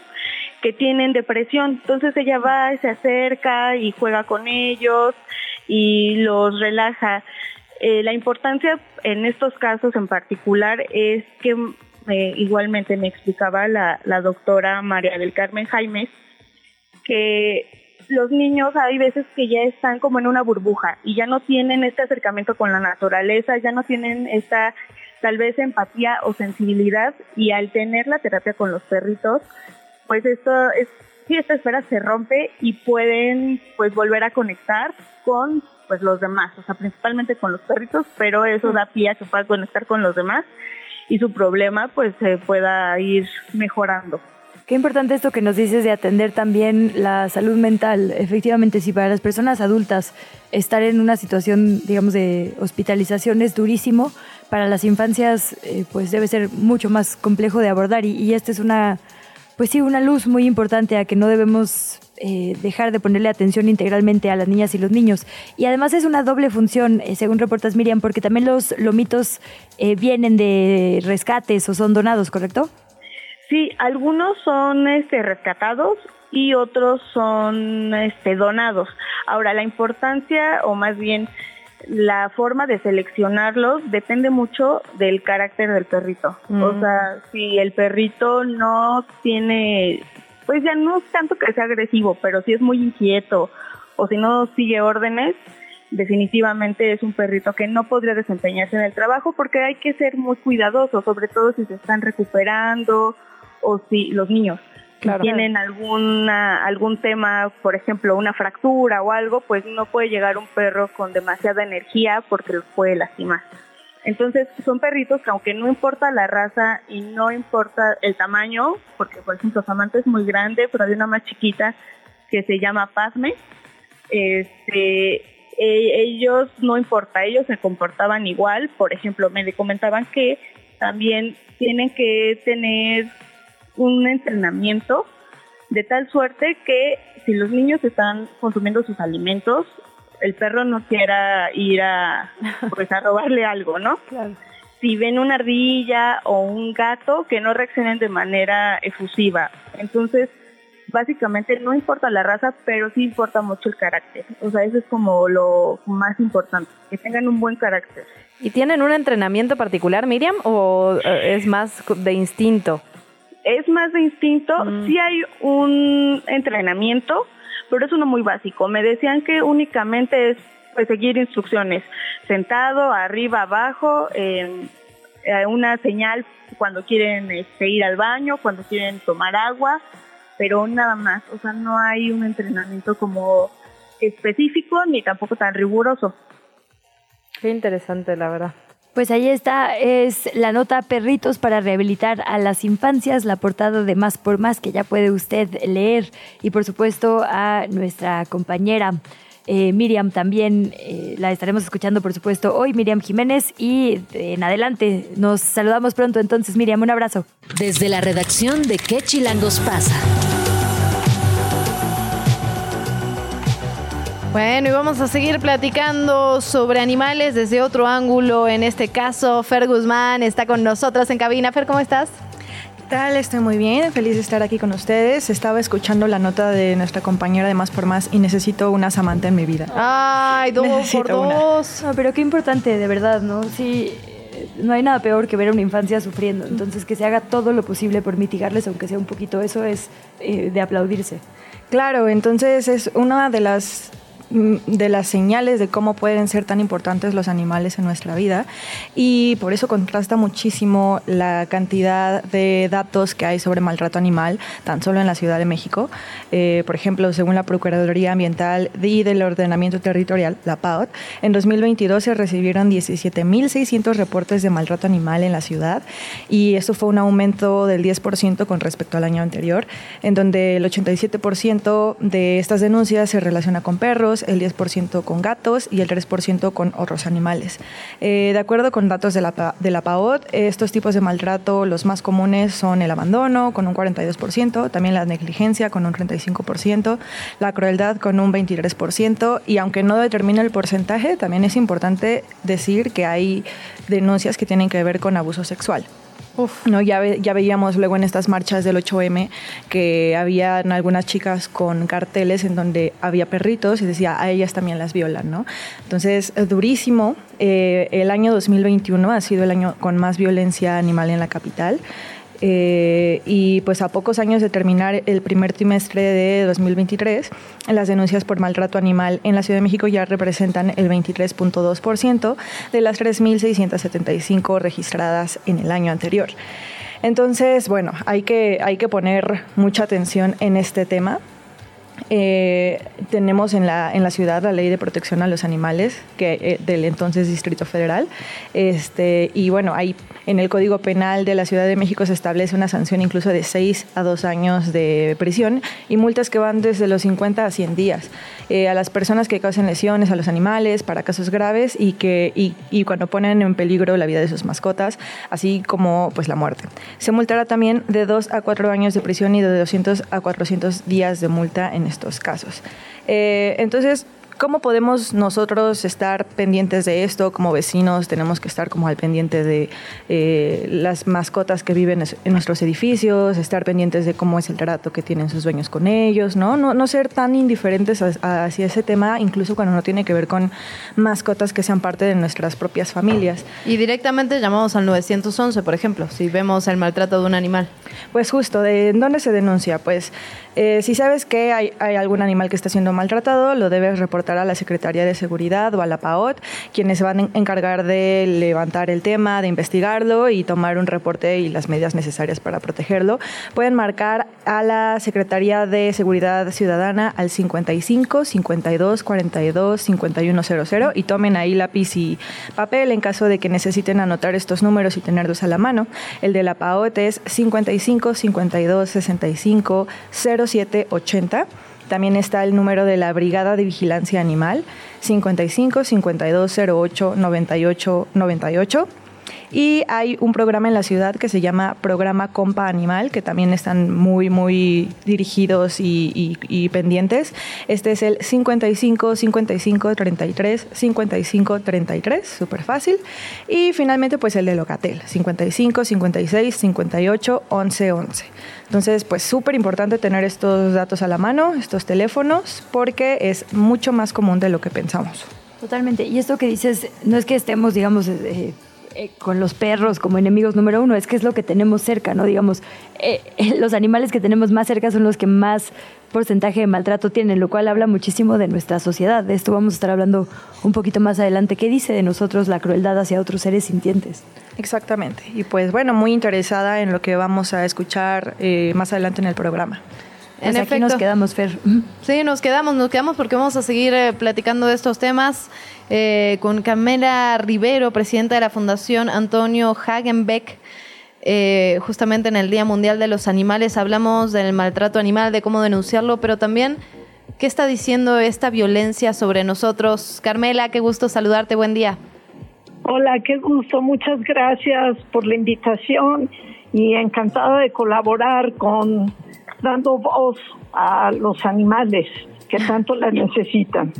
que tienen depresión. Entonces ella va y se acerca y juega con ellos y los relaja. Eh, la importancia en estos casos en particular es que eh, igualmente me explicaba la, la doctora María del Carmen Jaime que los niños hay veces que ya están como en una burbuja y ya no tienen este acercamiento con la naturaleza, ya no tienen esta tal vez empatía o sensibilidad y al tener la terapia con los perritos, pues esto es sí esta esfera se rompe y pueden pues volver a conectar con pues los demás, o sea, principalmente con los perritos, pero eso da pie a que pueda conectar con los demás y su problema pues se pueda ir mejorando. Qué importante esto que nos dices de atender también la salud mental. Efectivamente, si para las personas adultas estar en una situación, digamos, de hospitalización es durísimo, para las infancias eh, pues debe ser mucho más complejo de abordar y, y esta es una, pues sí, una luz muy importante a que no debemos eh, dejar de ponerle atención integralmente a las niñas y los niños. Y además es una doble función, eh, según reportas Miriam, porque también los lomitos vienen de rescates o son donados, ¿correcto? Sí, algunos son este, rescatados y otros son este, donados. Ahora, la importancia, o más bien la forma de seleccionarlos, depende mucho del carácter del perrito. O mm. sea, si el perrito no tiene, pues ya no es tanto que sea agresivo, pero si es muy inquieto o si no sigue órdenes, definitivamente es un perrito que no podría desempeñarse en el trabajo porque hay que ser muy cuidadoso, sobre todo si se están recuperando o si los niños tienen alguna algún tema, por ejemplo, una fractura o algo, pues no puede llegar un perro con demasiada energía porque los puede lastimar. Entonces, son perritos que aunque no importa la raza y no importa el tamaño, porque por ejemplo Samantha es muy grande, pero hay una más chiquita que se llama Pazme, este, e, ellos no importa, ellos se comportaban igual, por ejemplo, me comentaban que también tienen que tener un entrenamiento de tal suerte que si los niños están consumiendo sus alimentos, el perro no quiera ir a, pues, a robarle algo, ¿no? *laughs* Si ven una ardilla o un gato, que no reaccionen de manera efusiva. Entonces, básicamente no importa la raza, pero sí importa mucho el carácter. O sea, eso es como lo más importante, que tengan un buen carácter. ¿Y tienen un entrenamiento particular, Miriam, o eh, es más de instinto? es más de instinto, sí hay un entrenamiento, pero es uno muy básico. Me decían que únicamente es pues, seguir instrucciones, sentado, arriba, abajo, eh, una señal cuando quieren este, ir al baño, cuando quieren tomar agua, pero nada más, o sea, no hay un entrenamiento como específico ni tampoco tan riguroso. Qué interesante, la verdad. Pues ahí está, es la nota Perritos para rehabilitar a las infancias, la portada de Más por Más que ya puede usted leer y por supuesto a nuestra compañera eh, Miriam también eh, la estaremos escuchando por supuesto hoy, Miriam Jiménez y en adelante nos saludamos pronto entonces Miriam, un abrazo. Desde la redacción de ¿Qué Chilangos pasa? Bueno, y vamos a seguir platicando sobre animales desde otro ángulo. En este caso, Fer Guzmán está con nosotros en cabina. Fer, ¿cómo estás? ¿Qué tal? Estoy muy bien, feliz de estar aquí con ustedes. Estaba escuchando la nota de nuestra compañera de Más por Más y necesito una Samantha en mi vida. Ay, dos por dos. pero qué importante, de verdad, ¿no? Sí, no hay nada peor que ver a una infancia sufriendo. Entonces, que se haga todo lo posible por mitigarles, aunque sea un poquito, eso es eh, de aplaudirse. Claro, entonces es una de las de las señales de cómo pueden ser tan importantes los animales en nuestra vida y por eso contrasta muchísimo la cantidad de datos que hay sobre maltrato animal tan solo en la Ciudad de México. Eh, por ejemplo, según la Procuraduría Ambiental y del Ordenamiento Territorial, la PAOT, en 2022 se recibieron 17.600 reportes de maltrato animal en la ciudad y esto fue un aumento del 10% con respecto al año anterior, en donde el 87% de estas denuncias se relaciona con perros, el 10% con gatos y el 3% con otros animales. Eh, de acuerdo con datos de la, de la PAOT, estos tipos de maltrato, los más comunes son el abandono con un 42%, también la negligencia con un 35%, la crueldad con un 23% y aunque no determina el porcentaje, también es importante decir que hay denuncias que tienen que ver con abuso sexual. No, ya, ya veíamos luego en estas marchas del 8M que habían algunas chicas con carteles en donde había perritos y decía, a ellas también las violan, ¿no? Entonces, durísimo. Eh, el año 2021 ha sido el año con más violencia animal en la capital. Eh, y pues a pocos años de terminar el primer trimestre de 2023, las denuncias por maltrato animal en la Ciudad de México ya representan el 23.2% de las 3.675 registradas en el año anterior. Entonces, bueno, hay que, hay que poner mucha atención en este tema eh, tenemos en la, en la ciudad la ley de protección a los animales que, eh, del entonces Distrito Federal. Este, y bueno, ahí en el Código Penal de la Ciudad de México se establece una sanción incluso de 6 a 2 años de prisión y multas que van desde los 50 a 100 días. Eh, a las personas que causen lesiones a los animales para casos graves y, que, y, y, cuando ponen en peligro la vida de sus mascotas, así como pues la muerte. Se multará también de 2 a 4 años de prisión y de 200 a 400 días de multa en estos casos. Eh, entonces, ¿Cómo podemos nosotros estar pendientes de esto? Como vecinos tenemos que estar como al pendiente de eh, las mascotas que viven en nuestros edificios, estar pendientes de cómo es el trato que tienen sus dueños con ellos, ¿no? No, no ser tan indiferentes hacia ese tema, incluso cuando no tiene que ver con mascotas que sean parte de nuestras propias familias. Y directamente llamamos al 911, por ejemplo, si vemos el maltrato de un animal. Pues justo, ¿de dónde se denuncia? Pues eh, si sabes que hay, hay algún animal que está siendo maltratado, lo debes reportar a la Secretaría de Seguridad o a la PAOT, quienes van a encargar de levantar el tema, de investigarlo y tomar un reporte y las medidas necesarias para protegerlo. Pueden marcar a la Secretaría de Seguridad Ciudadana al 55 52 42 5100 y tomen ahí lápiz y papel en caso de que necesiten anotar estos números y tenerlos a la mano. El de la PAOT es 55 52 65 07 80 también está el número de la Brigada de Vigilancia Animal, 55 5208 98 98. Y hay un programa en la ciudad que se llama Programa Compa Animal, que también están muy, muy dirigidos y, pendientes. Este es el 55 55 33 55 33, súper fácil. Y finalmente, pues el de Locatel, 55 56 58 11 11. Entonces, pues súper importante tener estos datos a la mano, estos teléfonos, porque es mucho más común de lo que pensamos. Totalmente. Y esto que dices, no es que estemos, digamos, eh, eh, con los perros como enemigos número uno, es que es lo que tenemos cerca, ¿no? Digamos, eh, eh, los animales que tenemos más cerca son los que más porcentaje de maltrato tienen, lo cual habla muchísimo de nuestra sociedad. De esto vamos a estar hablando un poquito más adelante. ¿Qué dice de nosotros la crueldad hacia otros seres sintientes? Exactamente. Y pues bueno, muy interesada en lo que vamos a escuchar más adelante en el programa. Pues en aquí nos quedamos, Fer. Sí, nos quedamos, nos quedamos porque vamos a seguir eh, platicando de estos temas eh, con Camela Rivero, presidenta de la Fundación Antonio Hagenbeck. Eh, justamente en el Día Mundial de los Animales hablamos del maltrato animal, de cómo denunciarlo, pero también qué está diciendo esta violencia sobre nosotros. Carmela, qué gusto saludarte, buen día. Hola, qué gusto, muchas gracias por la invitación y encantada de colaborar con dando voz a los animales que tanto la *laughs* necesitan.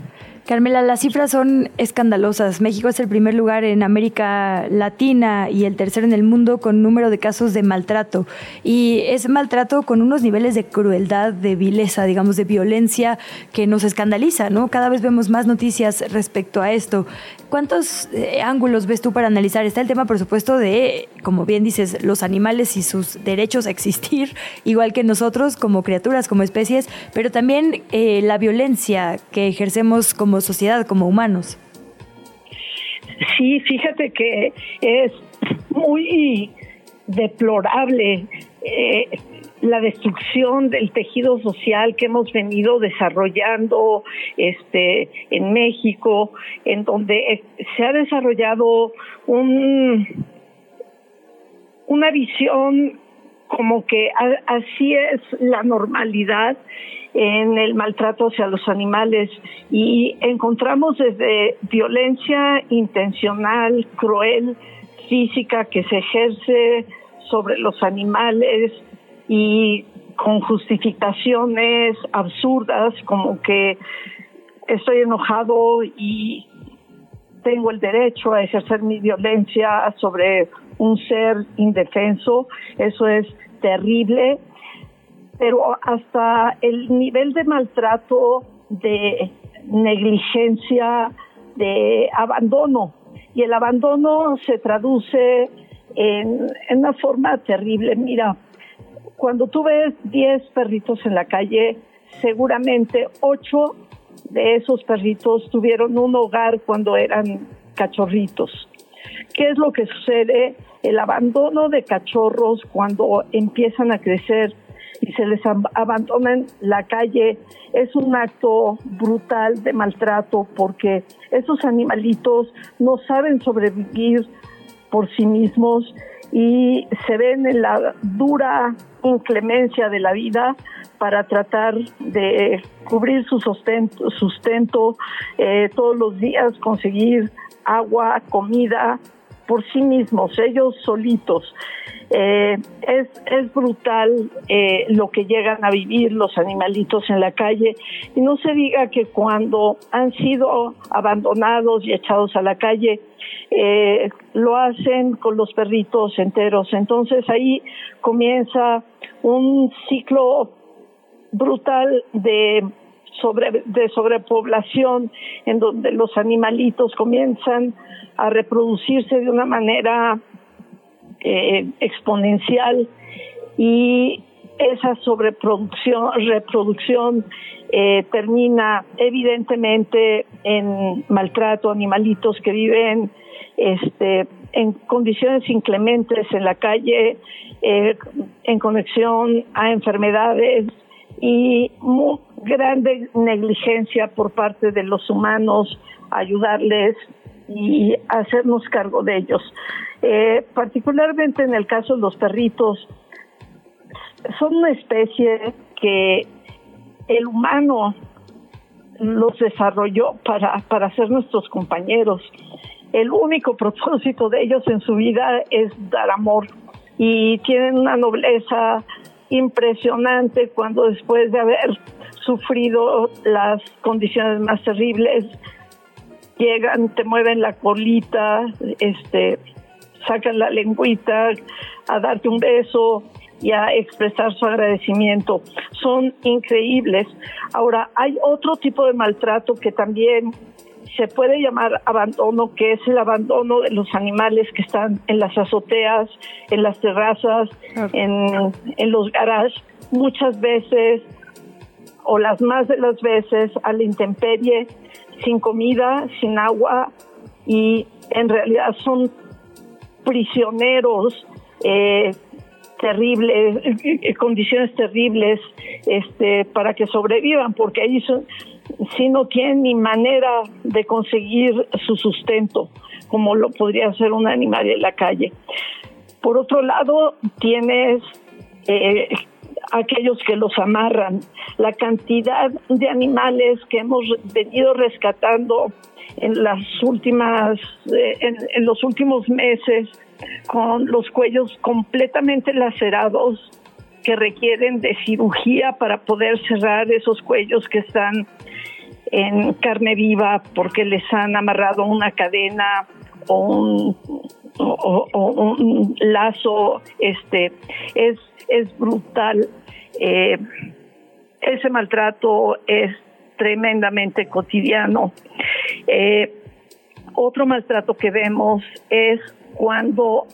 Carmela, las cifras son escandalosas. México es el primer lugar en América Latina y el tercero en el mundo con número de casos de maltrato. Y es maltrato con unos niveles de crueldad, de vileza, digamos, de violencia que nos escandaliza, ¿no? Cada vez vemos más noticias respecto a esto. ¿Cuántos eh, ángulos ves tú para analizar? Está el tema, por supuesto, de, como bien dices, los animales y sus derechos a existir, *laughs* igual que nosotros como criaturas, como especies, pero también eh, la violencia que ejercemos como sociedad, como humanos. Sí, fíjate que es muy deplorable eh, la destrucción del tejido social que hemos venido desarrollando este en México, en donde se ha desarrollado un una visión como que así es la normalidad en el maltrato hacia los animales. Y encontramos desde violencia intencional, cruel, física que se ejerce sobre los animales y con justificaciones absurdas como que estoy enojado y tengo el derecho a ejercer mi violencia sobre un ser indefenso, eso es terrible, pero hasta el nivel de maltrato, de negligencia, de abandono. Y el abandono se traduce en, una forma terrible. Mira, cuando tú ves 10 perritos en la calle, seguramente 8 de esos perritos tuvieron un hogar cuando eran cachorritos. ¿Qué es lo que sucede? El abandono de cachorros cuando empiezan a crecer y se les abandona en la calle es un acto brutal de maltrato porque esos animalitos no saben sobrevivir por sí mismos y se ven en la dura inclemencia de la vida para tratar de cubrir su sustento, sustento eh, todos los días, conseguir agua, comida por sí mismos, ellos solitos. Eh, es, es brutal eh, lo que llegan a vivir los animalitos en la calle y no se diga que cuando han sido abandonados y echados a la calle, eh, lo hacen con los perritos enteros. Entonces ahí comienza un ciclo brutal de sobre, de sobrepoblación en donde los animalitos comienzan a reproducirse de una manera eh, exponencial y esa sobreproducción, reproducción eh, termina evidentemente en maltrato, animalitos que viven este, en condiciones inclementes en la calle, eh, en conexión a enfermedades y muy grande negligencia por parte de los humanos ayudarles y hacernos cargo de ellos. Eh, particularmente en el caso de los perritos, son una especie que el humano los desarrolló para, para ser nuestros compañeros. El único *laughs* propósito de ellos en su vida es dar amor y tienen una nobleza impresionante cuando después de haber sufrido las condiciones más terribles llegan, te mueven la colita, este, sacan la lengüita a darte un beso y a expresar su agradecimiento. Son increíbles. Ahora, hay otro tipo de maltrato que también se puede llamar abandono, que es el abandono de los animales que están en las azoteas, en las terrazas, en, en los garages, muchas veces, o las más de las veces, a la intemperie, sin comida, sin agua, y en realidad son prisioneros eh, terribles, eh, condiciones terribles este, para que sobrevivan, porque ahí si no tienen ni manera de conseguir su sustento, como lo podría hacer un animal en la calle. Por otro lado, tienes eh, aquellos que los amarran, la cantidad de animales que hemos venido rescatando en las últimas, eh, en, los últimos meses, con los cuellos completamente lacerados que requieren de cirugía para poder cerrar esos cuellos que están en carne viva porque les han amarrado una cadena o un, un lazo este es es brutal eh, ese maltrato es tremendamente cotidiano. Eh, otro maltrato que vemos es cuando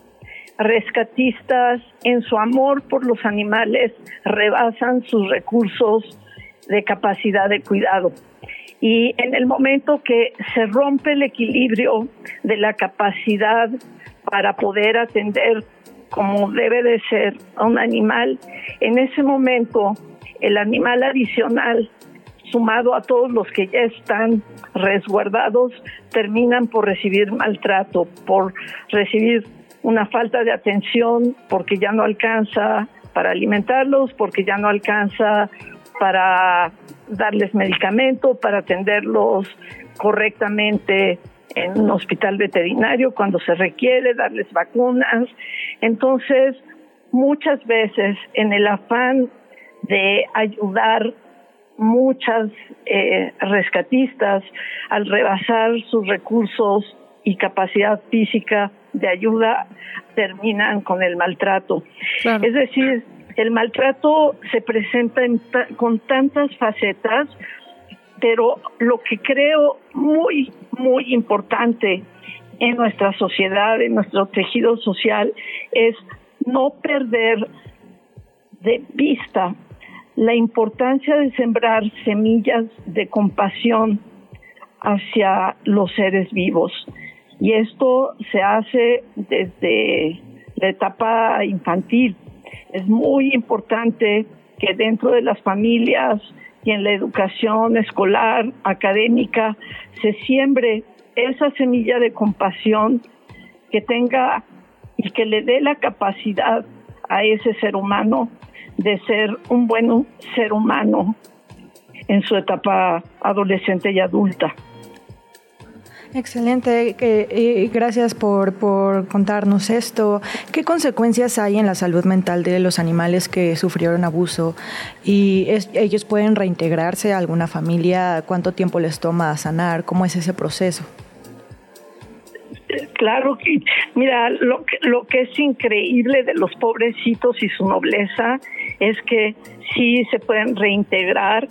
rescatistas en su amor por los animales rebasan sus recursos de capacidad de cuidado. Y en el momento que se rompe el equilibrio de la capacidad para poder atender como debe de ser a un animal, en ese momento el animal adicional sumado a todos los que ya están resguardados, terminan por recibir maltrato, por recibir una falta de atención, porque ya no alcanza para alimentarlos, porque ya no alcanza para darles medicamento, para atenderlos correctamente en un hospital veterinario cuando se requiere, darles vacunas. Entonces, muchas veces en el afán de ayudar muchas eh, rescatistas al rebasar sus recursos y capacidad física de ayuda terminan con el maltrato. Es decir, el maltrato se presenta con tantas facetas, pero lo que creo muy, muy importante en nuestra sociedad, en nuestro tejido social, es no perder de vista la importancia de sembrar semillas de compasión hacia los seres vivos. Y esto se hace desde la etapa infantil. Es muy importante que dentro de las familias y en la educación escolar, académica, se siembre esa semilla de compasión que tenga y que le dé la capacidad a ese ser humano de ser un buen ser humano en su etapa adolescente y adulta. Excelente, eh, gracias por, por, contarnos esto. ¿Qué consecuencias hay en la salud mental de los animales que sufrieron abuso? ¿Y ellos pueden reintegrarse a alguna familia? ¿Cuánto tiempo les toma sanar? ¿Cómo es ese proceso? Claro mira, lo que, lo que es increíble de los pobrecitos y su nobleza es que sí se pueden reintegrar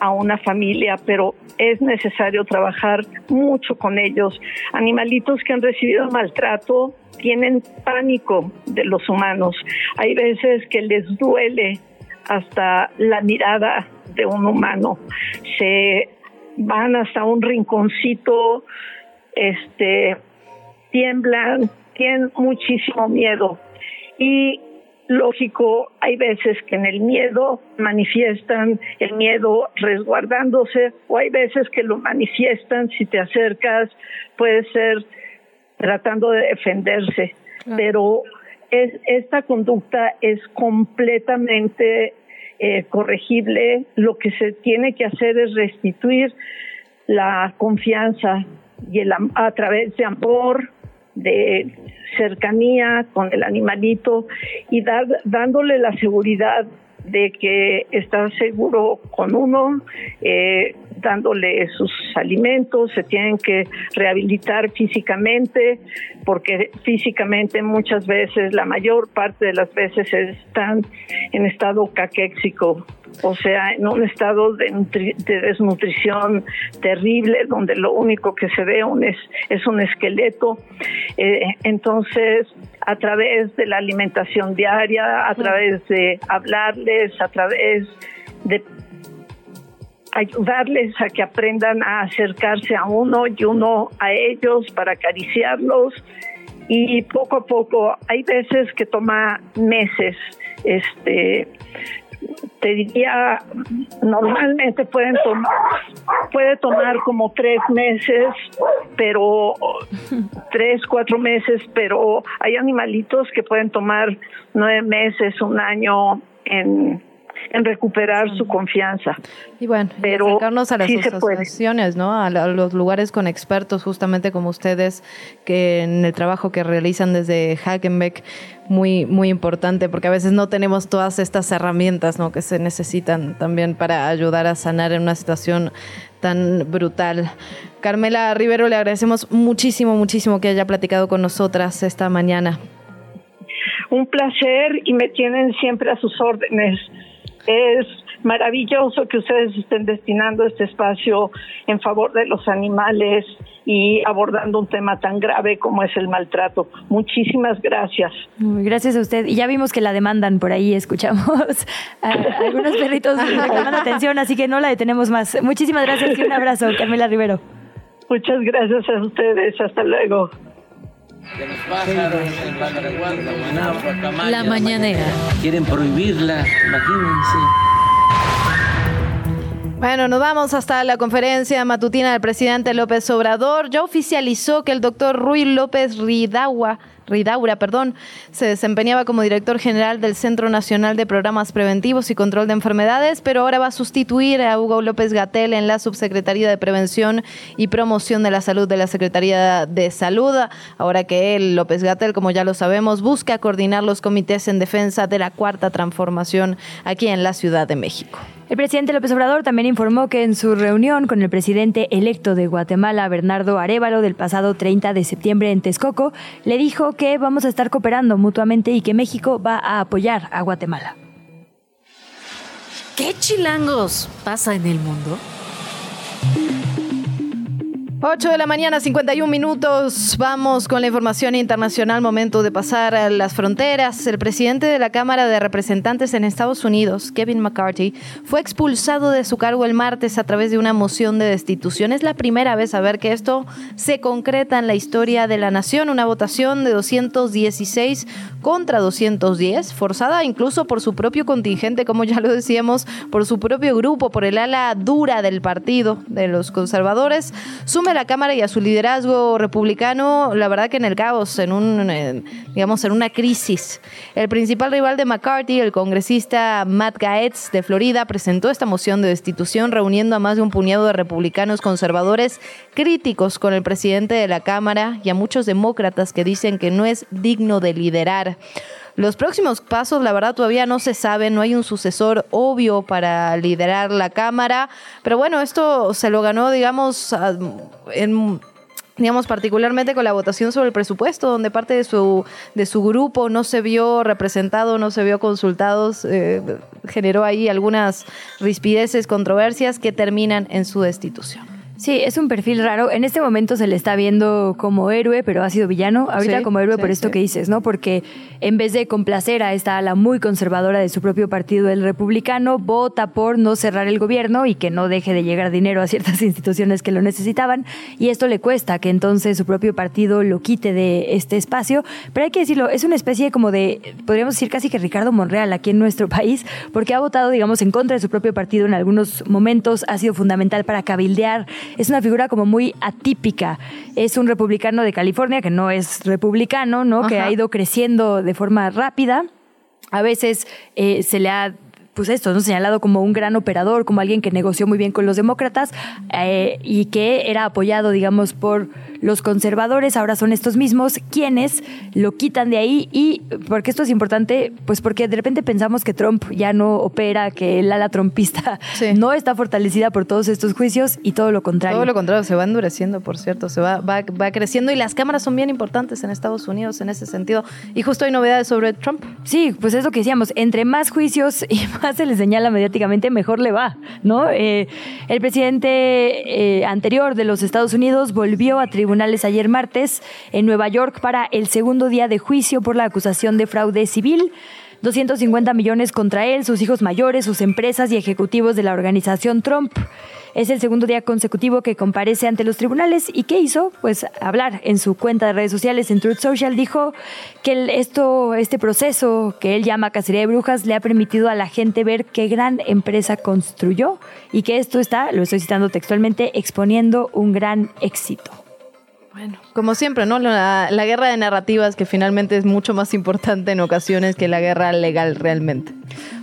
a una familia, pero es necesario trabajar mucho con ellos. Animalitos que han recibido maltrato tienen pánico de los humanos. Hay veces que les duele hasta la mirada de un humano. Se van hasta un rinconcito, este, tiemblan, tienen muchísimo miedo. Y lógico, hay veces que en el miedo manifiestan el miedo resguardándose o hay veces que lo manifiestan si te acercas, puede ser tratando de defenderse, pero es, esta conducta es completamente eh, corregible. Lo que se tiene que hacer es restituir la confianza y el, a través de amor, de cercanía con el animalito y dándole la seguridad de que está seguro con uno, eh, dándole sus alimentos, se tienen que rehabilitar físicamente, porque físicamente muchas veces, la mayor parte de las veces están en estado caquéxico, o sea, en un estado de, desnutrición terrible, donde lo único que se ve es, es un esqueleto. Eh, entonces, a través de la alimentación diaria, a través de hablarles, a través de ayudarles a que aprendan a acercarse a uno y uno a ellos para acariciarlos. Y poco a poco hay veces que toma meses este te diría, normalmente pueden tomar, puede tomar como tres meses, pero tres, cuatro meses, pero hay animalitos que pueden tomar nueve meses, un año en en recuperar su confianza. Y bueno, pero acercarnos a las asociaciones, ¿no? A, los lugares con expertos, justamente como ustedes, que en el trabajo que realizan desde Hackenbeck, muy, muy importante, porque a veces no tenemos todas estas herramientas, ¿no? Que se necesitan también para ayudar a sanar en una situación tan brutal. Carmela Rivero, le agradecemos muchísimo, muchísimo que haya platicado con nosotras esta mañana. Un placer y me tienen siempre a sus órdenes. Es maravilloso que ustedes estén destinando este espacio en favor de los animales y abordando un tema tan grave como es el maltrato. Muchísimas gracias. Gracias a usted. Y ya vimos que la demandan por ahí, escuchamos a algunos perritos reclamando atención, así que no la detenemos más. Muchísimas gracias y un abrazo, Carmela Rivero. Muchas gracias a ustedes. Hasta luego. La mañanera. Quieren prohibirla, imagínense. Bueno, nos vamos hasta la conferencia matutina del presidente López Obrador. Ya oficializó que el doctor Rui López Ridaura, Ridaura perdón, se desempeñaba como director general del Centro Nacional de Programas Preventivos y Control de Enfermedades, pero ahora va a sustituir a Hugo López Gatel en la Subsecretaría de Prevención y Promoción de la Salud de la Secretaría de Salud. Ahora que él, López Gatel, como ya lo sabemos, busca coordinar los comités en defensa de la cuarta transformación aquí en la Ciudad de México. El presidente López Obrador también informó que en su reunión con el presidente electo de Guatemala, Bernardo Arevalo, del pasado 30 de septiembre en Texcoco, le dijo que vamos a estar cooperando mutuamente y que México va a apoyar a Guatemala. ¿Qué chilangos pasa en el mundo? 8 de la mañana, 51 minutos. Vamos con la información internacional. Momento de pasar a las fronteras. El presidente de la Cámara de Representantes en Estados Unidos, Kevin McCarthy, fue expulsado de su cargo el martes a través de una moción de destitución. Es la primera vez a ver que esto se concreta en la historia de la nación. Una votación de 216 contra 210, forzada incluso por su propio contingente, como ya lo decíamos, por su propio grupo, por el ala dura del partido de los conservadores. La Cámara y a su liderazgo republicano, la verdad que en el caos, en un, digamos, en una crisis. El principal rival de McCarthy, el congresista Matt Gaetz de Florida, presentó esta moción de destitución reuniendo a más de un puñado de republicanos conservadores críticos con el presidente de la Cámara y a muchos demócratas que dicen que no es digno de liderar. Los próximos pasos, la verdad, todavía no se sabe, no hay un sucesor obvio para liderar la Cámara, pero bueno, esto se lo ganó, digamos, en digamos particularmente con la votación sobre el presupuesto, donde parte de su, de su grupo no se vio representado, no se vio consultados, eh, generó ahí algunas rispideces, controversias que terminan en su destitución. Sí, es un perfil raro. En este momento se le está viendo como héroe, pero ha sido villano. Ahorita como héroe por esto que dices, ¿no? Porque en vez de complacer a esta ala muy conservadora de su propio partido, el republicano, vota por no cerrar el gobierno y que no deje de llegar dinero a ciertas *laughs* instituciones que lo necesitaban. Y esto le cuesta que entonces su propio partido lo quite de este espacio. Pero hay que decirlo, es una especie como de, podríamos decir casi que Ricardo Monreal aquí en nuestro *laughs* país, porque ha votado, digamos, en contra de su propio partido en algunos momentos, ha sido fundamental para cabildear es una figura como muy atípica. Es un republicano de California que no es republicano, ¿no? Que ha ido creciendo de forma rápida. A veces eh, se le ha pues esto, ¿no? señalado como un gran operador, como alguien que negoció muy bien con los demócratas eh, y que era apoyado, digamos, por los conservadores. Ahora son estos mismos quienes lo quitan de ahí y porque esto es importante, pues porque de repente pensamos que Trump ya no opera, que el ala trumpista *laughs* no está fortalecida por todos estos juicios y todo lo contrario. Todo lo contrario, se va endureciendo, por cierto, se va, va, va creciendo y las cámaras son bien importantes en Estados Unidos en ese sentido. Y justo hay novedades sobre Trump. Sí, pues es lo que decíamos, entre más juicios y *laughs* se le señala mediáticamente, mejor le va, ¿no? Eh, el presidente eh, anterior de los Estados Unidos volvió a tribunales ayer martes en Nueva York para el segundo día de juicio por la acusación de fraude civil. 250 millones contra él, sus hijos mayores, sus empresas y ejecutivos de la organización Trump. Es el segundo día consecutivo que comparece ante los tribunales y ¿qué hizo? Pues hablar en su cuenta de redes sociales en Truth Social dijo que esto, este proceso que él llama cacería de brujas le ha permitido a la gente ver qué gran empresa construyó y que esto está, lo estoy citando textualmente, exponiendo un gran éxito. Bueno, como siempre, ¿no? La, la, guerra de narrativas que finalmente es mucho más importante en ocasiones que la guerra legal realmente.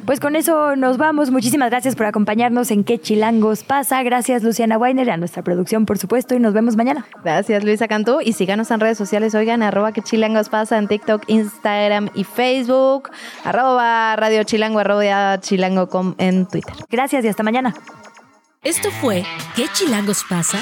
Pues con eso nos vamos. Muchísimas gracias por acompañarnos en ¿Qué chilangos pasa? Gracias Luciana Weiner, a nuestra producción, por supuesto, y nos vemos mañana. Gracias Luisa Cantú. Y síganos en redes sociales, oigan, arroba ¿Qué chilangos pasa? En TikTok, Instagram y Facebook. Arroba Radio Chilango, arroba chilango.com en Twitter. Gracias y hasta mañana. Esto fue ¿Qué chilangos pasa?